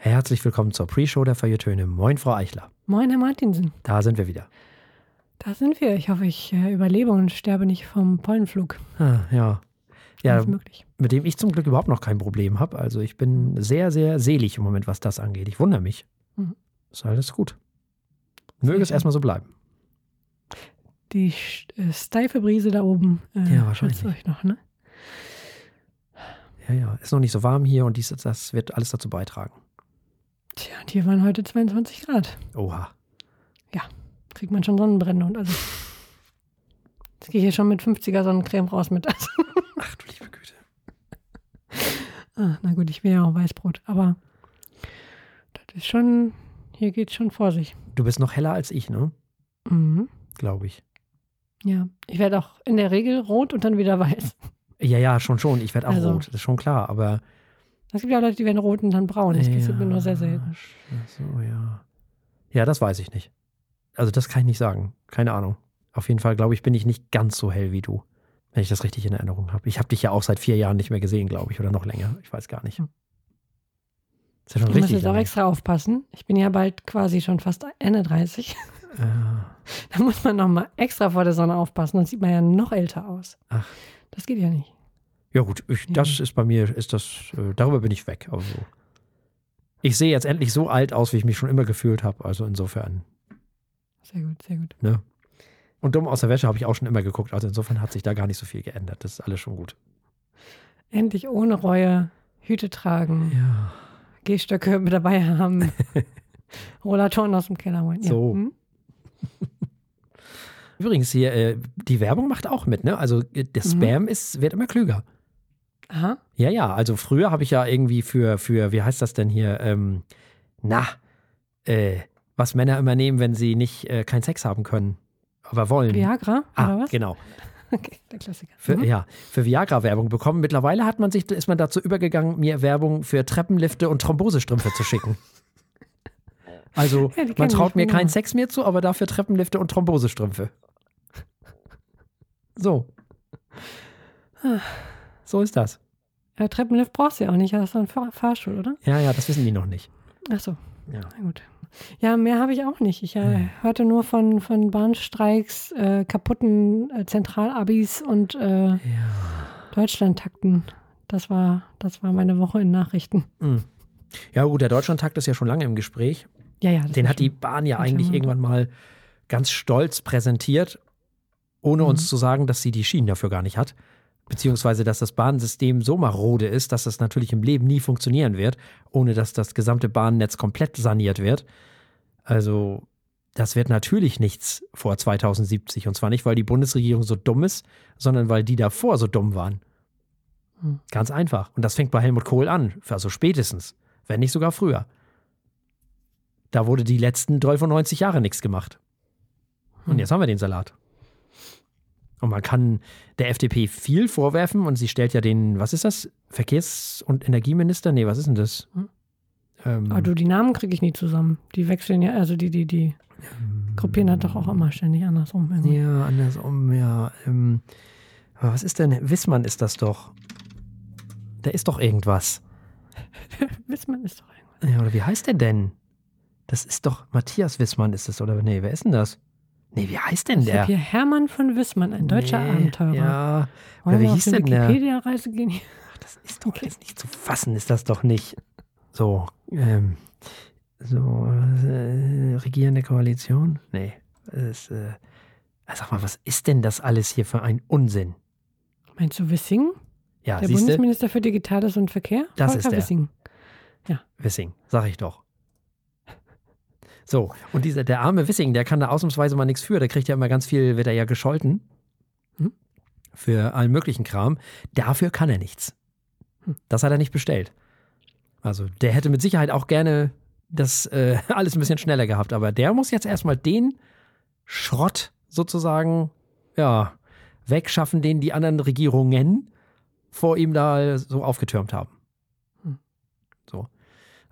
Herzlich willkommen zur Pre-Show der Feuilletöne. Moin, Frau Eichler. Moin, Herr Martinsen. Da sind wir wieder. Da sind wir. Ich hoffe, ich äh, überlebe und sterbe nicht vom Pollenflug. Ah, ja. Ja, möglich. mit dem ich zum Glück überhaupt noch kein Problem habe. Also ich bin sehr, sehr selig im Moment, was das angeht. Ich wundere mich. Mhm. Ist alles gut. Möge es erstmal so bleiben. Die äh, steife Brise da oben. Äh, Ja, wahrscheinlich. euch noch, ne? Ja, ja. Ist noch nicht so warm hier und dies, das wird alles dazu beitragen. Tja, und hier waren heute 22 Grad. Oha. Kriegt man schon Sonnenbrände und also. Jetzt gehe ich hier schon mit 50er Sonnencreme raus mit. Also, Ach du liebe Güte. ah, na gut, ich will ja auch Weißbrot. Aber das ist schon. Hier geht's schon vor sich. Du bist noch heller als ich, ne? Mhm. Glaube ich. Ja. Ich werde auch in der Regel rot und dann wieder weiß. Ja, ja, schon, schon. Ich werde auch Also- rot. Das ist schon klar. Aber. Es gibt ja Leute, die werden rot und dann braun. Das passiert mir nur sehr selten. So, ja. Ja, das weiß ich nicht. Also, das kann ich nicht sagen. Keine Ahnung. Auf jeden Fall, glaube ich, bin ich nicht ganz so hell wie du. Wenn ich das richtig in Erinnerung habe. Ich habe dich ja auch seit vier Jahren nicht mehr gesehen, glaube ich, oder noch länger. Ich weiß gar nicht. Hm. Ist ja schon Ich muss richtig. jetzt auch extra aufpassen. Ich bin ja bald quasi schon fast Ende 30. Ah, Da muss man nochmal extra vor der Sonne aufpassen, sonst sieht man ja noch älter aus. Ach. Das geht ja nicht. Ja, gut. Ich, das ist bei mir, ist das, äh, darüber bin ich weg. Also, ich sehe jetzt endlich so alt aus, wie ich mich schon immer gefühlt habe. Also insofern. Sehr gut, sehr gut. Ne? Und dumm aus der Wäsche habe ich auch schon immer geguckt. Also insofern hat sich da gar nicht so viel geändert. Das ist alles schon gut. Endlich ohne Reue Hüte tragen, Ja. Gehstöcke mit dabei haben, Rollatoren aus dem Keller holen. Ja. So. Hm? Übrigens hier, äh, die Werbung macht auch mit, ne? Also äh, der Mhm. Spam ist, wird immer klüger. Aha. Ja, ja, also früher habe ich ja irgendwie für, für, wie heißt das denn hier, ähm, na, äh, was Männer immer nehmen, wenn sie nicht äh, keinen Sex haben können, aber wollen. Viagra ah, oder was? genau. Okay, der Klassiker. Für, Mhm. Ja, für Viagra-Werbung bekommen. Mittlerweile hat man sich, ist man dazu übergegangen, mir Werbung für Treppenlifte und Thrombosestrümpfe zu schicken. Also, Ja, man traut mir keinen Sex mehr zu, aber dafür Treppenlifte und Thrombosestrümpfe. So. So ist das. Ja, Treppenlift brauchst du ja auch nicht, hast du einen Fahr Fahrstuhl, oder? Ja, ja, das wissen die noch nicht. Ach so. Ja. Na gut. Ja, mehr habe ich auch nicht. Ich äh, Hm. hörte nur von, von Bahnstreiks, äh, kaputten äh, Zentralabis und äh, Ja. Deutschlandtakten. Das war, das war meine Woche in Nachrichten. Hm. Ja, gut, der Deutschlandtakt ist ja schon lange im Gespräch. Ja, ja. Den hat die Bahn ja eigentlich irgendwann mal ganz stolz präsentiert, ohne Mhm. uns zu sagen, dass sie die Schienen dafür gar nicht hat. Beziehungsweise, dass das Bahnsystem so marode ist, dass das natürlich im Leben nie funktionieren wird, ohne dass das gesamte Bahnnetz komplett saniert wird. Also, das wird natürlich nichts vor 2070. Und zwar nicht, weil die Bundesregierung so dumm ist, sondern weil die davor so dumm waren. Hm. Ganz einfach. Und das fängt bei Helmut Kohl an. Also spätestens. Wenn nicht sogar früher. Da wurde die letzten 93 Jahre nichts gemacht. Und Hm. jetzt haben wir den Salat. Und man kann der FDP viel vorwerfen und sie stellt ja den, was ist das? Verkehrs- und Energieminister? Nee, was ist denn das? Hm. Ähm, Aber du, die Namen kriege ich nie zusammen. Die wechseln ja, also die, die, die gruppieren das doch auch immer ständig andersrum. irgendwie. Ja, andersrum, ja. Ähm, aber was ist denn? Wissmann ist das doch. Der ist doch irgendwas. Wissmann ist doch irgendwas. Ja, oder wie heißt der denn? Das ist doch Matthias Wissmann ist es, oder? Nee, wer ist denn das? Nee, wie heißt denn Ich der? hier Hermann von Wissmann, ein deutscher nee, Abenteurer. Ja, Wollen oder wie wir hieß denn der? Wikipedia-Reise gehen? Ach, das ist doch jetzt nicht zu fassen, ist das doch nicht. So, ähm, so, äh, regierende Koalition? Nee, das, äh, sag mal, was ist denn das alles hier für ein Unsinn? Meinst du Wissing? Ja, Der siehst du, Bundesminister für Digitales und Verkehr? Das Volker ist der. Wissing. Wissing, sag ich doch. So, und dieser, der arme Wissing, der kann da ausnahmsweise mal nichts für. Der kriegt ja immer ganz viel, wird er ja gescholten. Hm? Für allen möglichen Kram. Dafür kann er nichts. Hm. Das hat er nicht bestellt. Also, der hätte mit Sicherheit auch gerne das äh, alles ein bisschen schneller gehabt. Aber der muss jetzt erstmal den Schrott sozusagen, ja, wegschaffen, den die anderen Regierungen vor ihm da so aufgetürmt haben. Hm. So.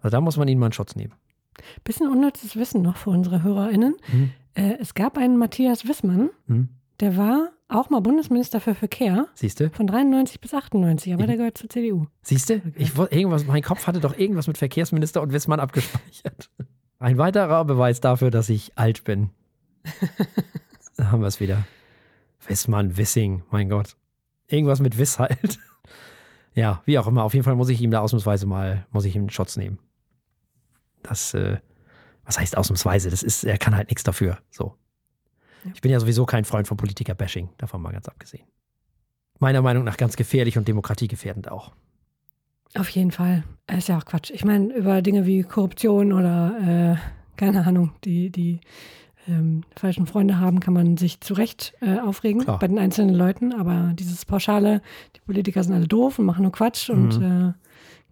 Also da muss man ihnen mal einen Schutz nehmen. Bisschen unnützes Wissen noch für unsere HörerInnen. Hm. Äh, es gab einen Matthias Wissmann, Hm. der war auch mal Bundesminister für Verkehr Siehst du? von 93 bis 98, aber der gehört zur CDU. Siehst du? Ich, irgendwas, mein Kopf hatte doch irgendwas mit Verkehrsminister und Wissmann abgespeichert. Ein weiterer Beweis dafür, dass ich alt bin. Da haben wir es wieder. Wissmann, Wissing, mein Gott. Irgendwas mit Wiss halt. Ja, wie auch immer. Auf jeden Fall muss ich ihm da ausnahmsweise mal, muss ich ihm einen Schutz nehmen. Das, äh, was heißt ausnahmsweise? Das ist, er kann halt nichts dafür. So. Ja. Ich bin ja sowieso kein Freund von Politiker-Bashing, davon mal ganz abgesehen. Meiner Meinung nach ganz gefährlich und demokratiegefährdend auch. Auf jeden Fall. Ist ja auch Quatsch. Ich meine, über Dinge wie Korruption oder, äh, keine Ahnung, die, die ähm, falschen Freunde haben, kann man sich zu Recht äh, aufregen Klar. bei den einzelnen Leuten. Aber dieses Pauschale, die Politiker sind alle doof und machen nur Quatsch und äh,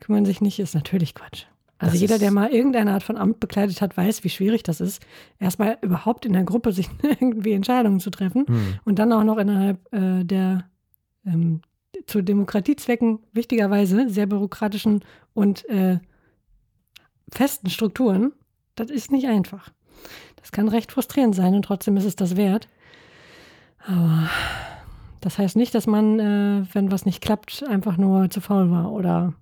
kümmern sich nicht, ist natürlich Quatsch. Also Das jeder, der mal irgendeine Art von Amt bekleidet hat, weiß, wie schwierig das ist, erstmal überhaupt in der Gruppe sich irgendwie Entscheidungen zu treffen Hm. und dann auch noch innerhalb äh, der ähm, zu Demokratiezwecken wichtigerweise sehr bürokratischen und äh, festen Strukturen. Das ist nicht einfach. Das kann recht frustrierend sein und trotzdem ist es das wert. Aber das heißt nicht, dass man, äh, wenn was nicht klappt, einfach nur zu faul war oder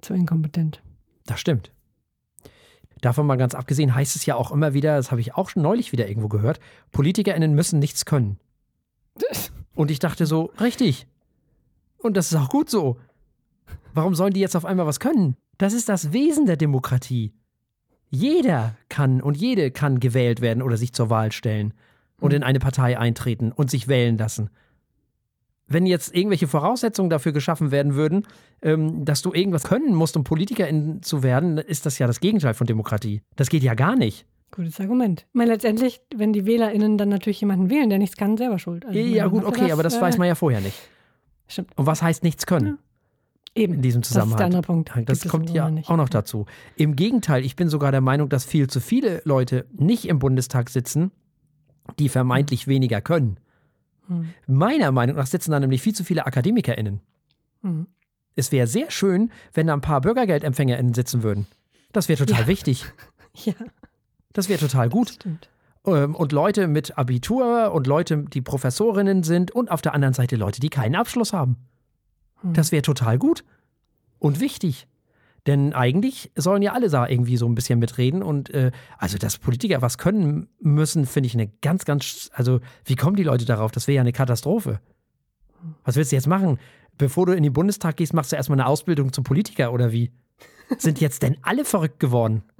zu inkompetent. Das stimmt. Davon mal ganz abgesehen heißt es ja auch immer wieder, das habe ich auch schon neulich wieder irgendwo gehört, PolitikerInnen müssen nichts können. Und ich dachte so, richtig. Und das ist auch gut so. Warum sollen die jetzt auf einmal was können? Das ist das Wesen der Demokratie. Jeder kann und jede kann gewählt werden oder sich zur Wahl stellen und in eine Partei eintreten und sich wählen lassen. Wenn jetzt irgendwelche Voraussetzungen dafür geschaffen werden würden, ähm, dass du irgendwas können musst, um Politikerin zu werden, ist das ja das Gegenteil von Demokratie. Das geht ja gar nicht. Gutes Argument. Ich meine, letztendlich, wenn die WählerInnen dann natürlich jemanden wählen, der nichts kann, selber schuld. Also, ja, gut, okay, aber das äh, weiß man ja vorher nicht. Stimmt. Und was heißt nichts können Eben. in diesem Das ist der Zusammenhang? andere Punkt. Das Gibt kommt ja nicht. auch noch dazu. Im Gegenteil, ich bin sogar der Meinung, dass viel zu viele Leute nicht im Bundestag sitzen, die vermeintlich weniger können. Hm. Meiner Meinung nach sitzen da nämlich viel zu viele AkademikerInnen. Hm. Es wäre sehr schön, wenn da ein paar BürgergeldempfängerInnen sitzen würden. Das wäre total Ja. wichtig. Ja, Das wäre total gut. stimmt. Ähm, Und Leute mit Abitur und Leute, die Professorinnen sind und auf der anderen Seite Leute, die keinen Abschluss haben. Hm. Das wäre total gut und wichtig. Denn eigentlich sollen ja alle da irgendwie so ein bisschen mitreden. Und äh, also, dass Politiker was können müssen, finde ich eine ganz, ganz. Also, wie kommen die Leute darauf? Das wäre ja eine Katastrophe. Was willst du jetzt machen? Bevor du in den Bundestag gehst, machst du erstmal eine Ausbildung zum Politiker oder wie? Sind jetzt denn alle verrückt geworden?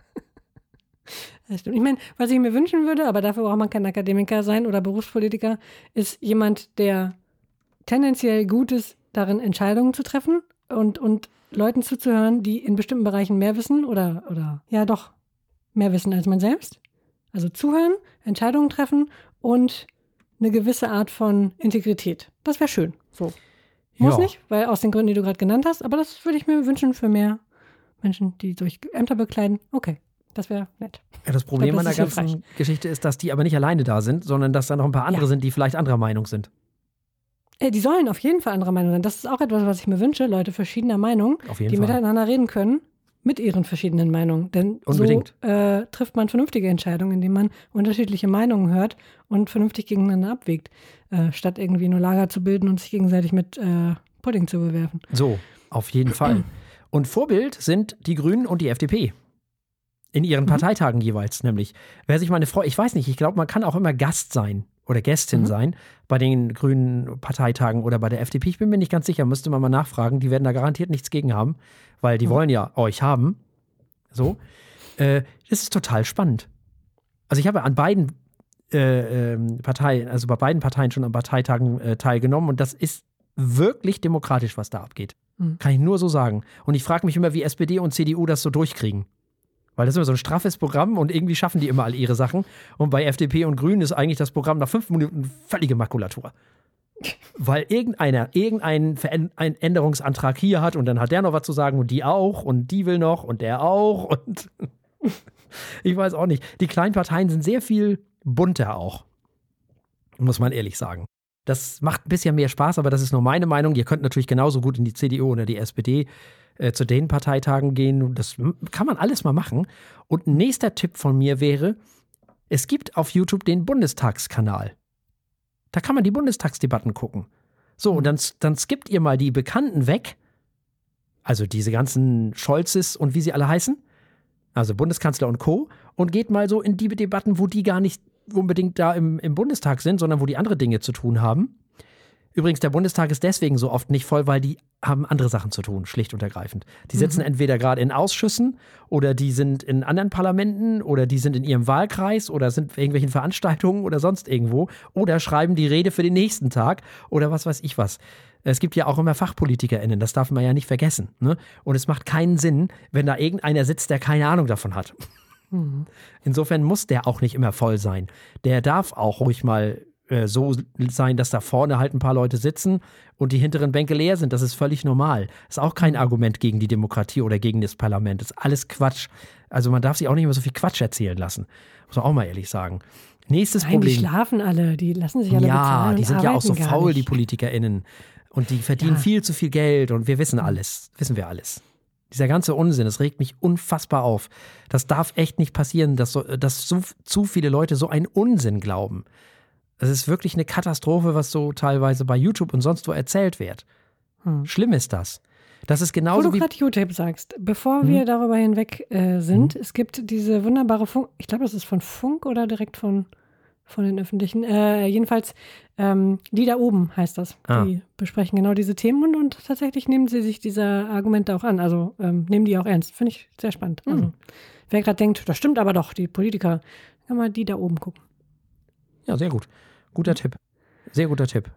Das stimmt. Ich meine, was ich mir wünschen würde, aber dafür braucht man kein Akademiker sein oder Berufspolitiker, ist jemand, der tendenziell gut ist, darin Entscheidungen zu treffen und, und Leuten zuzuhören, die in bestimmten Bereichen mehr wissen oder, oder ja doch mehr wissen als man selbst. Also zuhören, Entscheidungen treffen und eine gewisse Art von Integrität. Das wäre schön. So. Muss Ja. nicht, weil aus den Gründen, die du gerade genannt hast, aber das würde ich mir wünschen für mehr Menschen, die durch Ämter bekleiden. Okay, das wäre nett. Ja, das Problem glaub, an das der ist ganzen hilfreich. Geschichte ist, dass die aber nicht alleine da sind, sondern dass da noch ein paar andere Ja. sind, die vielleicht anderer Meinung sind. Äh, die sollen auf jeden Fall anderer Meinung sein. Das ist auch etwas, was ich mir wünsche. Leute verschiedener Meinung, die Fall. miteinander reden können mit ihren verschiedenen Meinungen. Denn Unbedingt. so äh, trifft man vernünftige Entscheidungen, indem man unterschiedliche Meinungen hört und vernünftig gegeneinander abwägt, äh, statt irgendwie nur Lager zu bilden und sich gegenseitig mit äh, Pudding zu bewerfen. So, auf jeden Fall. Und Vorbild sind die Grünen und die FDP. In ihren Mhm. Parteitagen jeweils, nämlich. Wer sich meine Frau, ich weiß nicht, ich glaube, man kann auch immer Gast sein oder Gästin Mhm. sein bei den Grünen Parteitagen oder bei der FDP. Ich bin mir nicht ganz sicher, müsste man mal nachfragen. Die werden da garantiert nichts gegen haben, weil die Mhm. wollen ja euch haben. So. Äh, das ist total spannend. Also ich habe an beiden äh, ähm, Parteien, also bei beiden Parteien schon an Parteitagen äh, teilgenommen und das ist wirklich demokratisch, was da abgeht. Mhm. Kann ich nur so sagen. Und ich frage mich immer, wie SPD und CDU das so durchkriegen. Weil das ist immer so ein straffes Programm und irgendwie schaffen die immer all ihre Sachen. Und bei FDP und Grünen ist eigentlich das Programm nach fünf Minuten völlige Makulatur. Weil irgendeiner irgendeinen Änderungsantrag hier hat und dann hat der noch was zu sagen und die auch und die will noch und der auch und ich weiß auch nicht. Die kleinen Parteien sind sehr viel bunter auch. Muss man ehrlich sagen. Das macht ein bisschen mehr Spaß, aber das ist nur meine Meinung. Ihr könnt natürlich genauso gut in die CDU oder die SPD äh, zu den Parteitagen gehen. Das kann man alles mal machen. Und ein nächster Tipp von mir wäre, es gibt auf YouTube den Bundestagskanal. Da kann man die Bundestagsdebatten gucken. So, und dann, dann skippt ihr mal die Bekannten weg. Also diese ganzen Scholzes und wie sie alle heißen. Also Bundeskanzler und Co. Und geht mal so in die Debatten, wo die gar nicht unbedingt da im, im Bundestag sind, sondern wo die andere Dinge zu tun haben. Übrigens, der Bundestag ist deswegen so oft nicht voll, weil die haben andere Sachen zu tun, schlicht und ergreifend. Die sitzen mhm. entweder gerade in Ausschüssen oder die sind in anderen Parlamenten oder die sind in ihrem Wahlkreis oder sind irgendwelchen Veranstaltungen oder sonst irgendwo oder schreiben die Rede für den nächsten Tag oder was weiß ich was. Es gibt ja auch immer FachpolitikerInnen, das darf man ja nicht vergessen. Ne? Und es macht keinen Sinn, wenn da irgendeiner sitzt, der keine Ahnung davon hat. Mhm. Insofern muss der auch nicht immer voll sein. Der darf auch ruhig mal äh, so sein, dass da vorne halt ein paar Leute sitzen und die hinteren Bänke leer sind. Das ist völlig normal. Ist auch kein Argument gegen die Demokratie oder gegen das Parlament. Das ist alles Quatsch. Also man darf sich auch nicht mehr so viel Quatsch erzählen lassen. Muss man auch mal ehrlich sagen. Nächstes Nein, Problem. Die schlafen alle, die lassen sich alle ja, bezahlen. Ja, die sind ja auch so faul, nicht. die PolitikerInnen. Und die verdienen ja. viel zu viel Geld und wir wissen alles. Wissen wir alles. Dieser ganze Unsinn, das regt mich unfassbar auf. Das darf echt nicht passieren, dass, so, dass so, zu viele Leute so einen Unsinn glauben. Es ist wirklich eine Katastrophe, was so teilweise bei YouTube und sonst wo erzählt wird. Hm. Schlimm ist das. Das ist genauso Wo du gerade YouTube sagst, bevor hm? wir darüber hinweg äh, sind, hm? es gibt diese wunderbare Funk, ich glaube, das ist von Funk oder direkt von, von den öffentlichen, äh, jedenfalls ähm, die da oben heißt das. Ah. Die besprechen genau diese Themen und, und, tatsächlich nehmen sie sich dieser Argumente auch an, also ähm, nehmen die auch ernst. Finde ich sehr spannend. Hm. Also, wer gerade denkt, das stimmt aber doch, die Politiker, kann mal die da oben gucken. Ja, sehr gut. Guter mhm. Tipp. Sehr guter Tipp.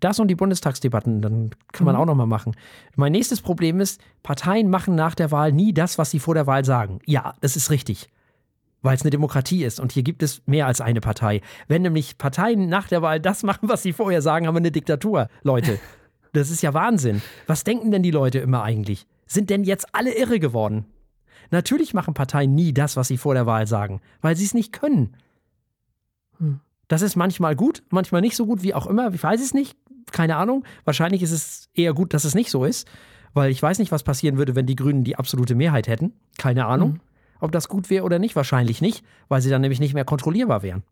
Das und die Bundestagsdebatten, dann kann man mhm. auch nochmal machen. Mein nächstes Problem ist, Parteien machen nach der Wahl nie das, was sie vor der Wahl sagen. Ja, das ist richtig. Weil es eine Demokratie ist und hier gibt es mehr als eine Partei. Wenn nämlich Parteien nach der Wahl das machen, was sie vorher sagen, haben wir eine Diktatur. Leute, das ist ja Wahnsinn. Was denken denn die Leute immer eigentlich? Sind denn jetzt alle irre geworden? Natürlich machen Parteien nie das, was sie vor der Wahl sagen, weil sie es nicht können. Hm. Das ist manchmal gut, manchmal nicht so gut, wie auch immer. Ich weiß es nicht, keine Ahnung. Wahrscheinlich ist es eher gut, dass es nicht so ist, weil ich weiß nicht, was passieren würde, wenn die Grünen die absolute Mehrheit hätten. Keine Ahnung, mhm. ob das gut wäre oder nicht. Wahrscheinlich nicht, weil sie dann nämlich nicht mehr kontrollierbar wären.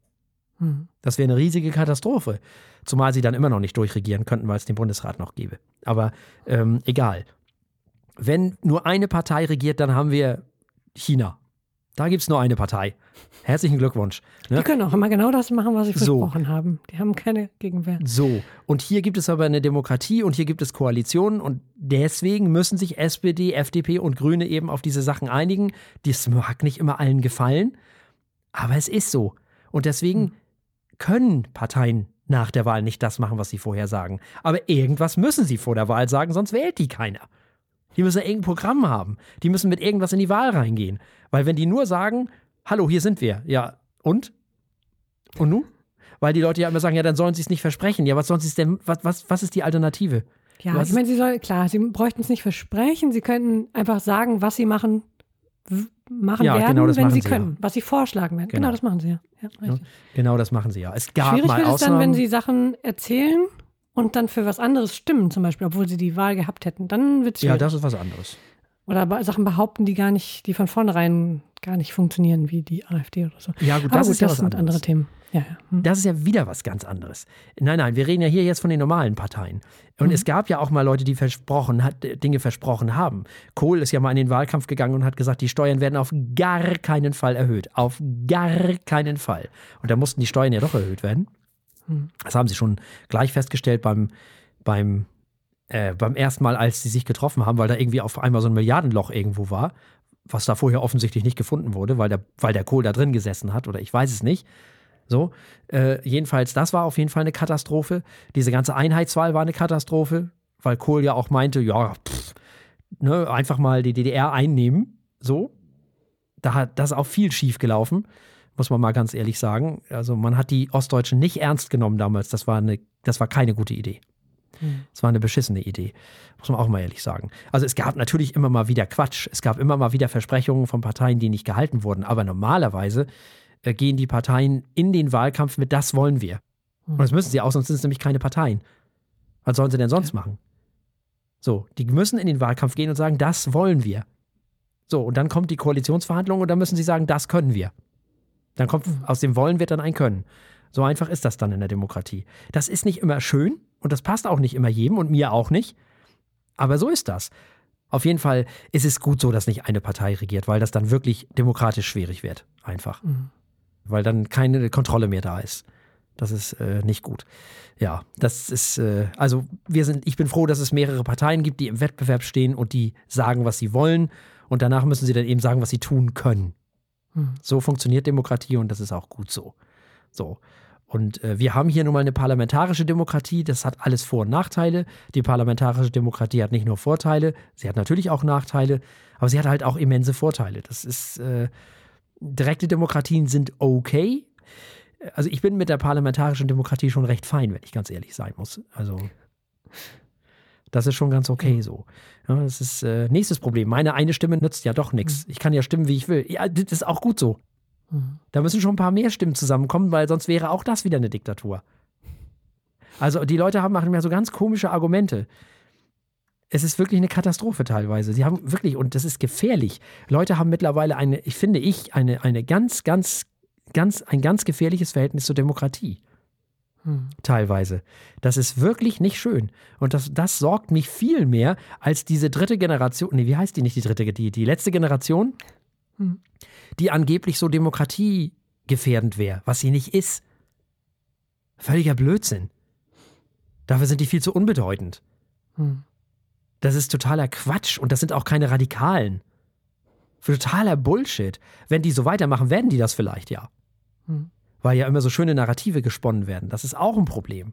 Mhm. Das wäre eine riesige Katastrophe. Zumal sie dann immer noch nicht durchregieren könnten, weil es den Bundesrat noch gäbe. Aber ähm, egal. Wenn nur eine Partei regiert, dann haben wir China. Da gibt es nur eine Partei. Herzlichen Glückwunsch. Ne? Die können auch immer genau das machen, was sie so. versprochen haben. Die haben keine Gegenwehr. So, und hier gibt es aber eine Demokratie und hier gibt es Koalitionen und deswegen müssen sich SPD, FDP und Grüne eben auf diese Sachen einigen. Das mag nicht immer allen gefallen, aber es ist so. Und deswegen hm. können Parteien nach der Wahl nicht das machen, was sie vorher sagen. Aber irgendwas müssen sie vor der Wahl sagen, sonst wählt die keiner. Die müssen irgendein Programm haben. Die müssen mit irgendwas in die Wahl reingehen. Weil wenn die nur sagen, hallo, hier sind wir, ja, und? Und nun? Weil die Leute ja immer sagen, ja, dann sollen sie es nicht versprechen. Ja, was sollen sie es denn, was, was, was ist die Alternative? Ja, was ich meine, sie sollen, klar, sie bräuchten es nicht versprechen, sie könnten einfach sagen, was sie machen, machen ja, werden, genau wenn sie, sie können, ja. was sie vorschlagen werden. Genau, genau das machen sie ja. ja genau das machen sie ja. Es gab Schwierig mal wird es dann, wenn sie Sachen erzählen und dann für was anderes stimmen, zum Beispiel, obwohl sie die Wahl gehabt hätten. Dann wird es Ja, das ist was anderes. Oder Sachen behaupten, die gar nicht, die von vornherein gar nicht funktionieren, wie die AfD oder so. Ja, gut, das gut, ist ja das was sind anderes. andere Themen. Ja, ja. Hm. Das ist ja wieder was ganz anderes. Nein, nein, wir reden ja hier jetzt von den normalen Parteien. Und mhm. es gab ja auch mal Leute, die versprochen hat, Dinge versprochen haben. Kohl ist ja mal in den Wahlkampf gegangen und hat gesagt, die Steuern werden auf gar keinen Fall erhöht. Auf gar keinen Fall. Und da mussten die Steuern ja doch erhöht werden. Mhm. Das haben sie schon gleich festgestellt beim, beim äh, beim ersten Mal, als sie sich getroffen haben, weil da irgendwie auf einmal so ein Milliardenloch irgendwo war, was da vorher offensichtlich nicht gefunden wurde, weil der, weil der Kohl da drin gesessen hat oder ich weiß es nicht. So, äh, jedenfalls, das war auf jeden Fall eine Katastrophe. Diese ganze Einheitswahl war eine Katastrophe, weil Kohl ja auch meinte, ja, pff, ne, einfach mal die DDR einnehmen. So, da hat das auch viel schief gelaufen, muss man mal ganz ehrlich sagen. Also man hat die Ostdeutschen nicht ernst genommen damals. Das war eine, das war keine gute Idee. Es war eine beschissene Idee, muss man auch mal ehrlich sagen. Also es gab natürlich immer mal wieder Quatsch. Es gab immer mal wieder Versprechungen von Parteien, die nicht gehalten wurden. Aber normalerweise äh, gehen die Parteien in den Wahlkampf mit, das wollen wir. Und das müssen sie auch, sonst sind es nämlich keine Parteien. Was sollen sie denn sonst machen? So, die müssen in den Wahlkampf gehen und sagen, das wollen wir. So, und dann kommt die Koalitionsverhandlung und dann müssen sie sagen, das können wir. Dann kommt aus dem Wollen wird dann ein Können. So einfach ist das dann in der Demokratie. Das ist nicht immer schön und das passt auch nicht immer jedem und mir auch nicht. Aber so ist das. Auf jeden Fall ist es gut so, dass nicht eine Partei regiert, weil das dann wirklich demokratisch schwierig wird. Einfach. Mhm. Weil dann keine Kontrolle mehr da ist. Das ist äh, nicht gut. Ja, das ist, äh, also wir sind, ich bin froh, dass es mehrere Parteien gibt, die im Wettbewerb stehen und die sagen, was sie wollen. Und danach müssen sie dann eben sagen, was sie tun können. Mhm. So funktioniert Demokratie und das ist auch gut so. So. Und äh, wir haben hier nun mal eine parlamentarische Demokratie, das hat alles Vor- und Nachteile. Die parlamentarische Demokratie hat nicht nur Vorteile, sie hat natürlich auch Nachteile, aber sie hat halt auch immense Vorteile. Das ist, äh, direkte Demokratien sind okay. Also ich bin mit der parlamentarischen Demokratie schon recht fein, wenn ich ganz ehrlich sein muss. Also das ist schon ganz okay so. Ja, das ist äh, nächstes Problem. Meine eine Stimme nützt ja doch nichts. Ich kann ja stimmen, wie ich will. Ja, das ist auch gut so. Da müssen schon ein paar mehr Stimmen zusammenkommen, weil sonst wäre auch das wieder eine Diktatur. Also die Leute haben, machen ja so ganz komische Argumente. Es ist wirklich eine Katastrophe teilweise. Sie haben wirklich, und das ist gefährlich. Leute haben mittlerweile eine, ich finde ich, eine, eine ganz, ganz, ganz, ein ganz gefährliches Verhältnis zur Demokratie. Hm. Teilweise. Das ist wirklich nicht schön. Und das, das sorgt mich viel mehr als diese dritte Generation. Nee, wie heißt die nicht, die dritte, die, die letzte Generation? Hm die angeblich so demokratiegefährdend wäre, was sie nicht ist. Völliger Blödsinn. Dafür sind die viel zu unbedeutend. Hm. Das ist totaler Quatsch und das sind auch keine Radikalen. Für totaler Bullshit. Wenn die so weitermachen, werden die das vielleicht ja. Hm. Weil ja immer so schöne Narrative gesponnen werden. Das ist auch ein Problem.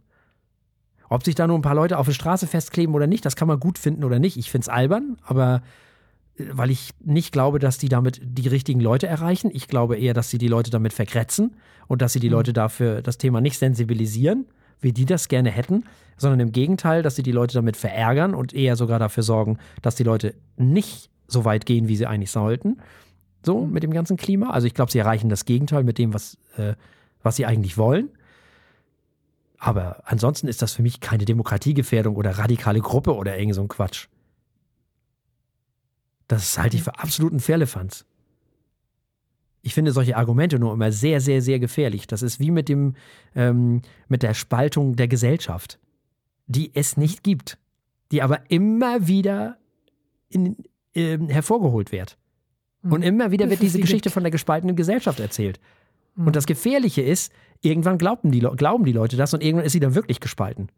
Ob sich da nur ein paar Leute auf der Straße festkleben oder nicht, das kann man gut finden oder nicht. Ich finde es albern, aber weil ich nicht glaube, dass die damit die richtigen Leute erreichen. Ich glaube eher, dass sie die Leute damit vergrätzen und dass sie die mhm. Leute dafür das Thema nicht sensibilisieren, wie die das gerne hätten, sondern im Gegenteil, dass sie die Leute damit verärgern und eher sogar dafür sorgen, dass die Leute nicht so weit gehen, wie sie eigentlich sollten. So mhm. mit dem ganzen Klima. Also ich glaube, sie erreichen das Gegenteil mit dem, was, äh, was sie eigentlich wollen. Aber ansonsten ist das für mich keine Demokratiegefährdung oder radikale Gruppe oder irgend so ein Quatsch. Das halte ich für absoluten Firlefanz. Ich finde solche Argumente nur immer sehr, sehr, sehr gefährlich. Das ist wie mit dem, ähm, mit der Spaltung der Gesellschaft, die es nicht gibt, die aber immer wieder in, äh, hervorgeholt wird. Und immer wieder wird diese Geschichte von der gespaltenen Gesellschaft erzählt. Mhm. Und das Gefährliche ist, irgendwann glauben die, glauben die Leute das und irgendwann ist sie dann wirklich gespalten.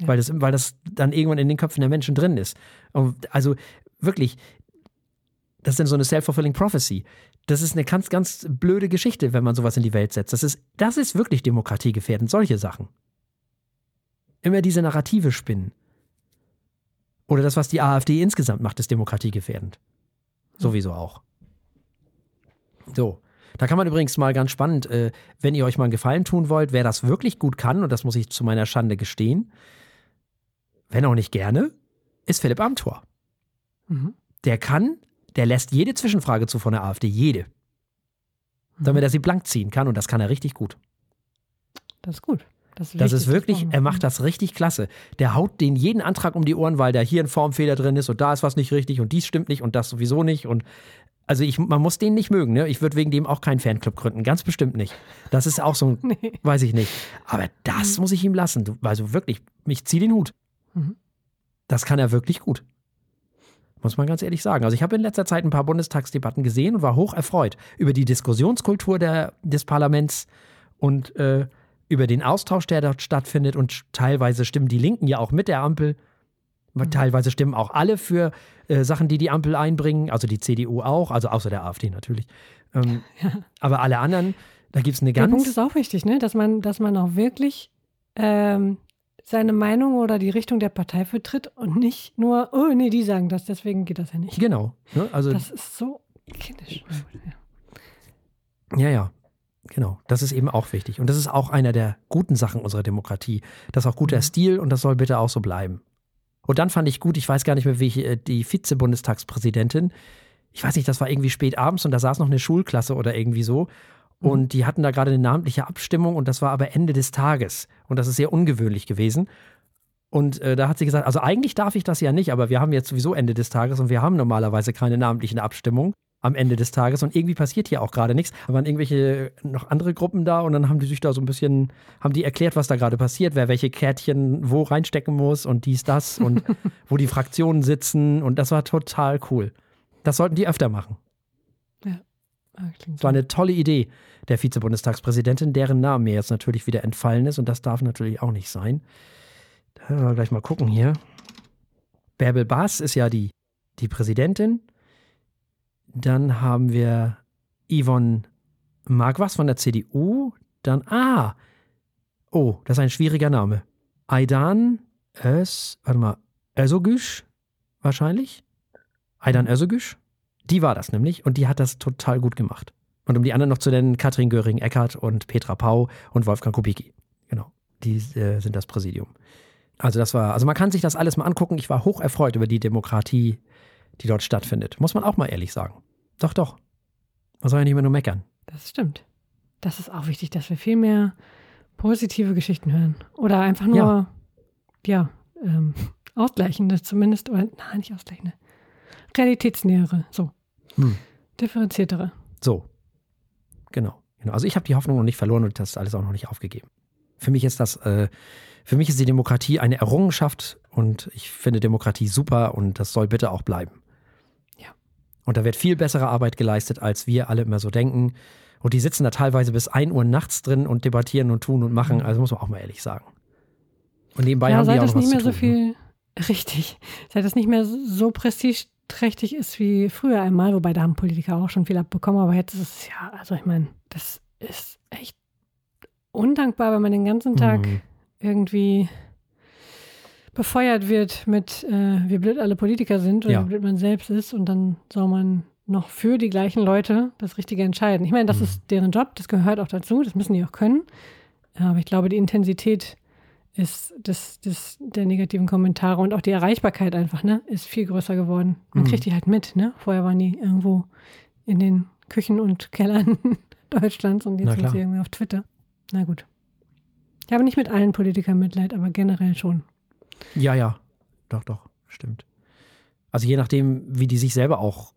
Ja. Weil, das, weil das dann irgendwann in den Köpfen der Menschen drin ist. Und also wirklich, das ist dann so eine self-fulfilling prophecy. Das ist eine ganz, ganz blöde Geschichte, wenn man sowas in die Welt setzt. Das ist, das ist wirklich demokratiegefährdend, solche Sachen. Immer diese Narrative spinnen. Oder das, was die AfD insgesamt macht, ist demokratiegefährdend. Sowieso auch. So. Da kann man übrigens mal ganz spannend, äh, wenn ihr euch mal einen Gefallen tun wollt, wer das wirklich gut kann, und das muss ich zu meiner Schande gestehen, wenn auch nicht gerne, ist Philipp Amthor. Mhm. Der kann der lässt jede Zwischenfrage zu von der AfD, jede. Damit er sie blank ziehen kann und das kann er richtig gut. Das ist gut. Das, das ist wirklich, er macht das richtig klasse. Der haut den jeden Antrag um die Ohren, weil da hier ein Formfehler drin ist und da ist was nicht richtig und dies stimmt nicht und das sowieso nicht. Und also ich, man muss den nicht mögen, ne? Ich würde wegen dem auch keinen Fanclub gründen, ganz bestimmt nicht. Das ist auch so ein, nee. weiß ich nicht. Aber das mhm. muss ich ihm lassen. Also wirklich, ich ziehe den Hut. Mhm. Das kann er wirklich gut. Muss man ganz ehrlich sagen. Also ich habe in letzter Zeit ein paar Bundestagsdebatten gesehen und war hoch erfreut über die Diskussionskultur der, des Parlaments und äh, über den Austausch, der dort stattfindet. Und teilweise stimmen die Linken ja auch mit der Ampel. Mhm. Teilweise stimmen auch alle für äh, Sachen, die die Ampel einbringen. Also die CDU auch, also außer der AfD natürlich. Ähm, ja. Aber alle anderen, da gibt es eine ganz. Der Punkt ist auch wichtig, ne? dass, man, dass man auch wirklich ähm, seine Meinung oder die Richtung der Partei vertritt und nicht nur, oh nee, die sagen das, deswegen geht das ja nicht. Genau. Ne? Also, das ist so kindisch. Ja, ja. Genau, das ist eben auch wichtig. Und das ist auch einer der guten Sachen unserer Demokratie. Das ist auch guter mhm. Stil und das soll bitte auch so bleiben. Und dann fand ich gut, ich weiß gar nicht mehr, wie ich, äh, die Vize-Bundestagspräsidentin, ich weiß nicht, das war irgendwie spät abends und da saß noch eine Schulklasse oder irgendwie so. Mhm. Und die hatten da gerade eine namentliche Abstimmung und das war aber Ende des Tages. Und das ist sehr ungewöhnlich gewesen. Und äh, da hat sie gesagt, also eigentlich darf ich das ja nicht, aber wir haben jetzt sowieso Ende des Tages und wir haben normalerweise keine namentlichen Abstimmungen. Am Ende des Tages. Und irgendwie passiert hier auch gerade nichts. Da waren irgendwelche noch andere Gruppen da und dann haben die sich da so ein bisschen, haben die erklärt, was da gerade passiert, wer welche Kärtchen wo reinstecken muss und dies, das und wo die Fraktionen sitzen. Und das war total cool. Das sollten die öfter machen. Ja. Ah, Das war eine tolle Idee der Vizebundestagspräsidentin, deren Name mir jetzt natürlich wieder entfallen ist und das darf natürlich auch nicht sein. Da wir gleich mal gucken hier. Bärbel Baas ist ja die, die Präsidentin. Dann haben wir Yvonne Marquardt von der CDU. Dann, ah, oh, das ist ein schwieriger Name. Aidan Öz, warte mal, Özogüsch wahrscheinlich? Aidan Özogüsch? Die war das nämlich und die hat das total gut gemacht. Und um die anderen noch zu nennen, Katrin Göring-Eckardt und Petra Pau und Wolfgang Kubicki. Genau, die äh, sind das Präsidium. Also das war, also man kann sich das alles mal angucken. Ich war hoch erfreut über die Demokratie, die dort stattfindet. Muss man auch mal ehrlich sagen. Doch, doch. Man soll ja nicht immer nur meckern. Das stimmt. Das ist auch wichtig, dass wir viel mehr positive Geschichten hören. Oder einfach nur, ja, Ja. ähm, ausgleichende zumindest. Oder, nein, nicht ausgleichende. Realitätsnähere, so. Hm. Differenziertere. So. Genau. genau. Also ich habe die Hoffnung noch nicht verloren und das alles auch noch nicht aufgegeben. Für mich ist das, äh, für mich ist die Demokratie eine Errungenschaft und ich finde Demokratie super und das soll bitte auch bleiben. Und da wird viel bessere Arbeit geleistet, als wir alle immer so denken. Und die sitzen da teilweise bis 1 Uhr nachts drin und debattieren und tun und machen. Also muss man auch mal ehrlich sagen. Und nebenbei ja, haben die auch noch nicht was mehr zu so tun. ne? viel, richtig, seit es nicht mehr so prestigeträchtig ist wie früher einmal, wobei da haben Politiker auch schon viel abbekommen, aber jetzt ist es ja, also ich meine, das ist echt undankbar, wenn man den ganzen Tag Mhm. irgendwie befeuert wird mit, äh, wie blöd alle Politiker sind oder Ja. wie blöd man selbst ist und dann soll man noch für die gleichen Leute das Richtige entscheiden. Ich meine, das Mhm. ist deren Job, das gehört auch dazu, das müssen die auch können. Aber ich glaube, die Intensität ist des, des, der negativen Kommentare und auch die Erreichbarkeit einfach, ne, ist viel größer geworden. Man Mhm. kriegt die halt mit, ne? Vorher waren die irgendwo in den Küchen und Kellern Deutschlands und jetzt sind sie irgendwie auf Twitter. Na gut. Ich habe nicht mit allen Politikern Mitleid, aber generell schon. Ja, ja. Doch, doch. Stimmt. Also je nachdem, wie die sich selber auch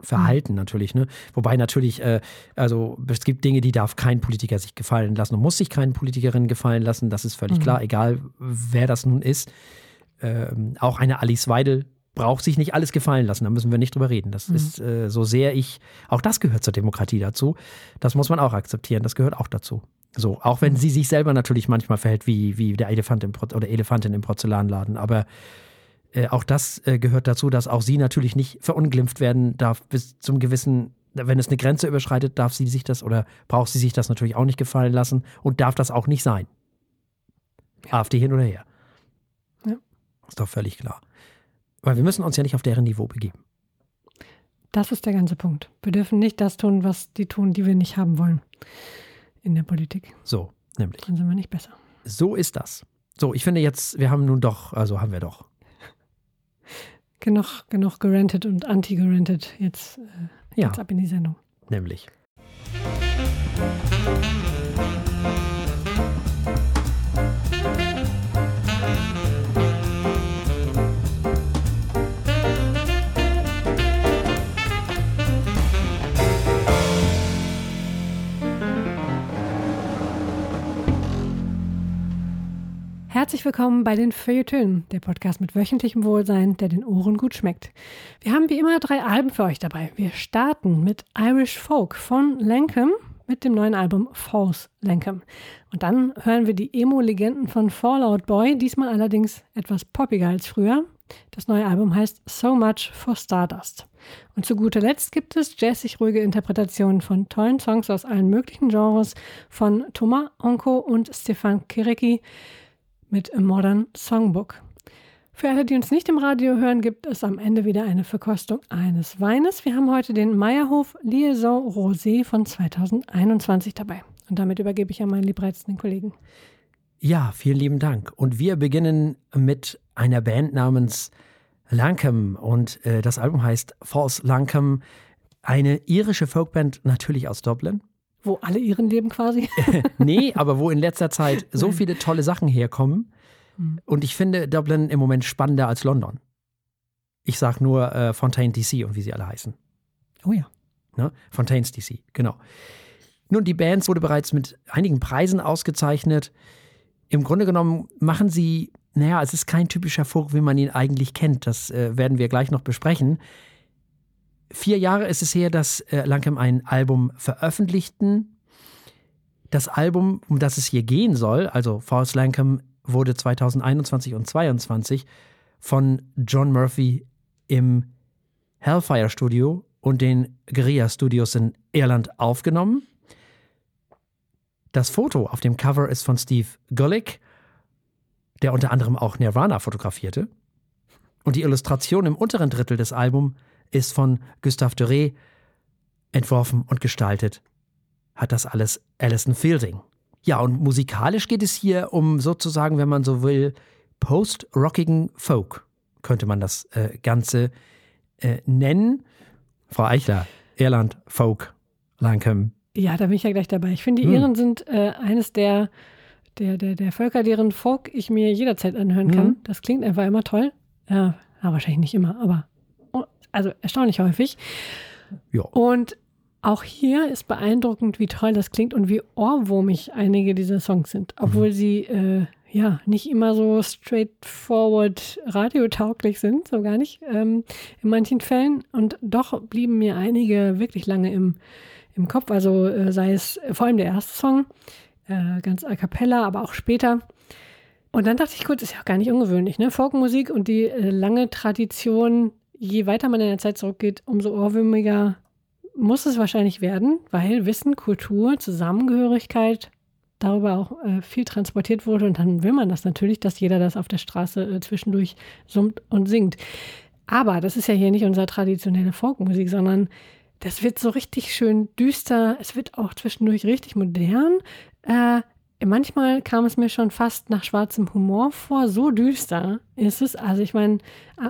verhalten natürlich, ne? Wobei natürlich, äh, also es gibt Dinge, die darf kein Politiker sich gefallen lassen und muss sich keine Politikerin gefallen lassen, das ist völlig Mhm. klar, egal wer das nun ist. Ähm, auch eine Alice Weidel braucht sich nicht alles gefallen lassen, da müssen wir nicht drüber reden. Das Mhm. ist äh, so sehr ich, auch das gehört zur Demokratie dazu, das muss man auch akzeptieren, das gehört auch dazu. So, auch wenn sie sich selber natürlich manchmal verhält wie, wie der Elefant im Pro oder Elefantin im Porzellanladen, aber äh, auch das äh, gehört dazu, dass auch sie natürlich nicht verunglimpft werden darf bis zum gewissen, wenn es eine Grenze überschreitet, darf sie sich das oder braucht sie sich das natürlich auch nicht gefallen lassen und darf das auch nicht sein. AfD hin oder her. Ja. Ist doch völlig klar. Weil wir müssen uns ja nicht auf deren Niveau begeben. Das ist der ganze Punkt. Wir dürfen nicht das tun, was die tun, die wir nicht haben wollen in der Politik. So, nämlich. Dann sind wir nicht besser. So ist das. So, ich finde jetzt, wir haben nun doch, also haben wir doch. Genug, genug gerentet und anti-gerentet. Jetzt, äh, Ja, jetzt ab in die Sendung. nämlich. Herzlich willkommen bei den Feuilletönen, der Podcast mit wöchentlichem Wohlsein, der den Ohren gut schmeckt. Wir haben wie immer drei Alben für euch dabei. Wir starten mit Irish Folk von Lankham mit dem neuen Album False Lankham. Und dann hören wir die Emo-Legenden von Fallout Boy, diesmal allerdings etwas poppiger als früher. Das neue Album heißt So Much for Stardust. Und zu guter Letzt gibt es jazzig ruhige Interpretationen von tollen Songs aus allen möglichen Genres von Thomas Onko und Stefan Kirecki mit A Modern Songbook. Für alle, die uns nicht im Radio hören, gibt es am Ende wieder eine Verkostung eines Weines. Wir haben heute den Meierhof Liaison Rosé von 2021 dabei. Und damit übergebe ich an meinen liebreizenden Kollegen. Ja, vielen lieben Dank. Und wir beginnen mit einer Band namens Lankham und äh, das Album heißt False Lankham. Eine irische Folkband, natürlich aus Dublin. Wo alle ihren leben quasi. nee, aber wo in letzter Zeit so viele tolle Sachen herkommen. Hm. Und ich finde Dublin im Moment spannender als London. Ich sag nur äh, Fontaine DC und wie sie alle heißen. Oh ja. Ne? Fontaines DC, genau. Nun, die Band wurde bereits mit einigen Preisen ausgezeichnet. Im Grunde genommen machen sie, naja, es ist kein typischer Folk, wie man ihn eigentlich kennt. Das äh, werden wir gleich noch besprechen. Vier Jahre ist es her, dass äh, Lankem ein Album veröffentlichten. Das Album, um das es hier gehen soll, also Forrest Lankem, wurde 2021 und 2022 von John Murphy im Hellfire Studio und den Guerilla Studios in Irland aufgenommen. Das Foto auf dem Cover ist von Steve Gullick, der unter anderem auch Nirvana fotografierte. Und die Illustration im unteren Drittel des Albums ist von Gustave Doré entworfen und gestaltet. Hat das alles Alison Fielding. Ja, und musikalisch geht es hier um sozusagen, wenn man so will, post-rockigen Folk, könnte man das äh, Ganze äh, nennen. Frau Eichler, Irland, Folk, Lankham. Ja, da bin ich ja gleich dabei. Ich finde, die hm. Iren sind äh, eines der, der, der, der Völker, deren Folk ich mir jederzeit anhören kann. Hm. Das klingt einfach immer toll. Ja, wahrscheinlich nicht immer, aber also erstaunlich häufig. Ja. Und auch hier ist beeindruckend, wie toll das klingt und wie ohrwurmig einige dieser Songs sind, obwohl mhm. sie äh, ja nicht immer so straightforward radiotauglich sind, so gar nicht ähm, in manchen Fällen. Und doch blieben mir einige wirklich lange im, im Kopf. Also äh, sei es vor allem der erste Song, äh, ganz a cappella, aber auch später. Und dann dachte ich kurz, ist ja auch gar nicht ungewöhnlich, ne? Folkmusik und die äh, lange Tradition, je weiter man in der Zeit zurückgeht, umso ohrwürmiger muss es wahrscheinlich werden, weil Wissen, Kultur, Zusammengehörigkeit darüber auch äh, viel transportiert wurde. Und dann will man das natürlich, dass jeder das auf der Straße äh, zwischendurch summt und singt. Aber das ist ja hier nicht unsere traditionelle Folkmusik, sondern das wird so richtig schön düster. Es wird auch zwischendurch richtig modern. Äh, manchmal kam es mir schon fast nach schwarzem Humor vor. So düster ist es. Also ich meine,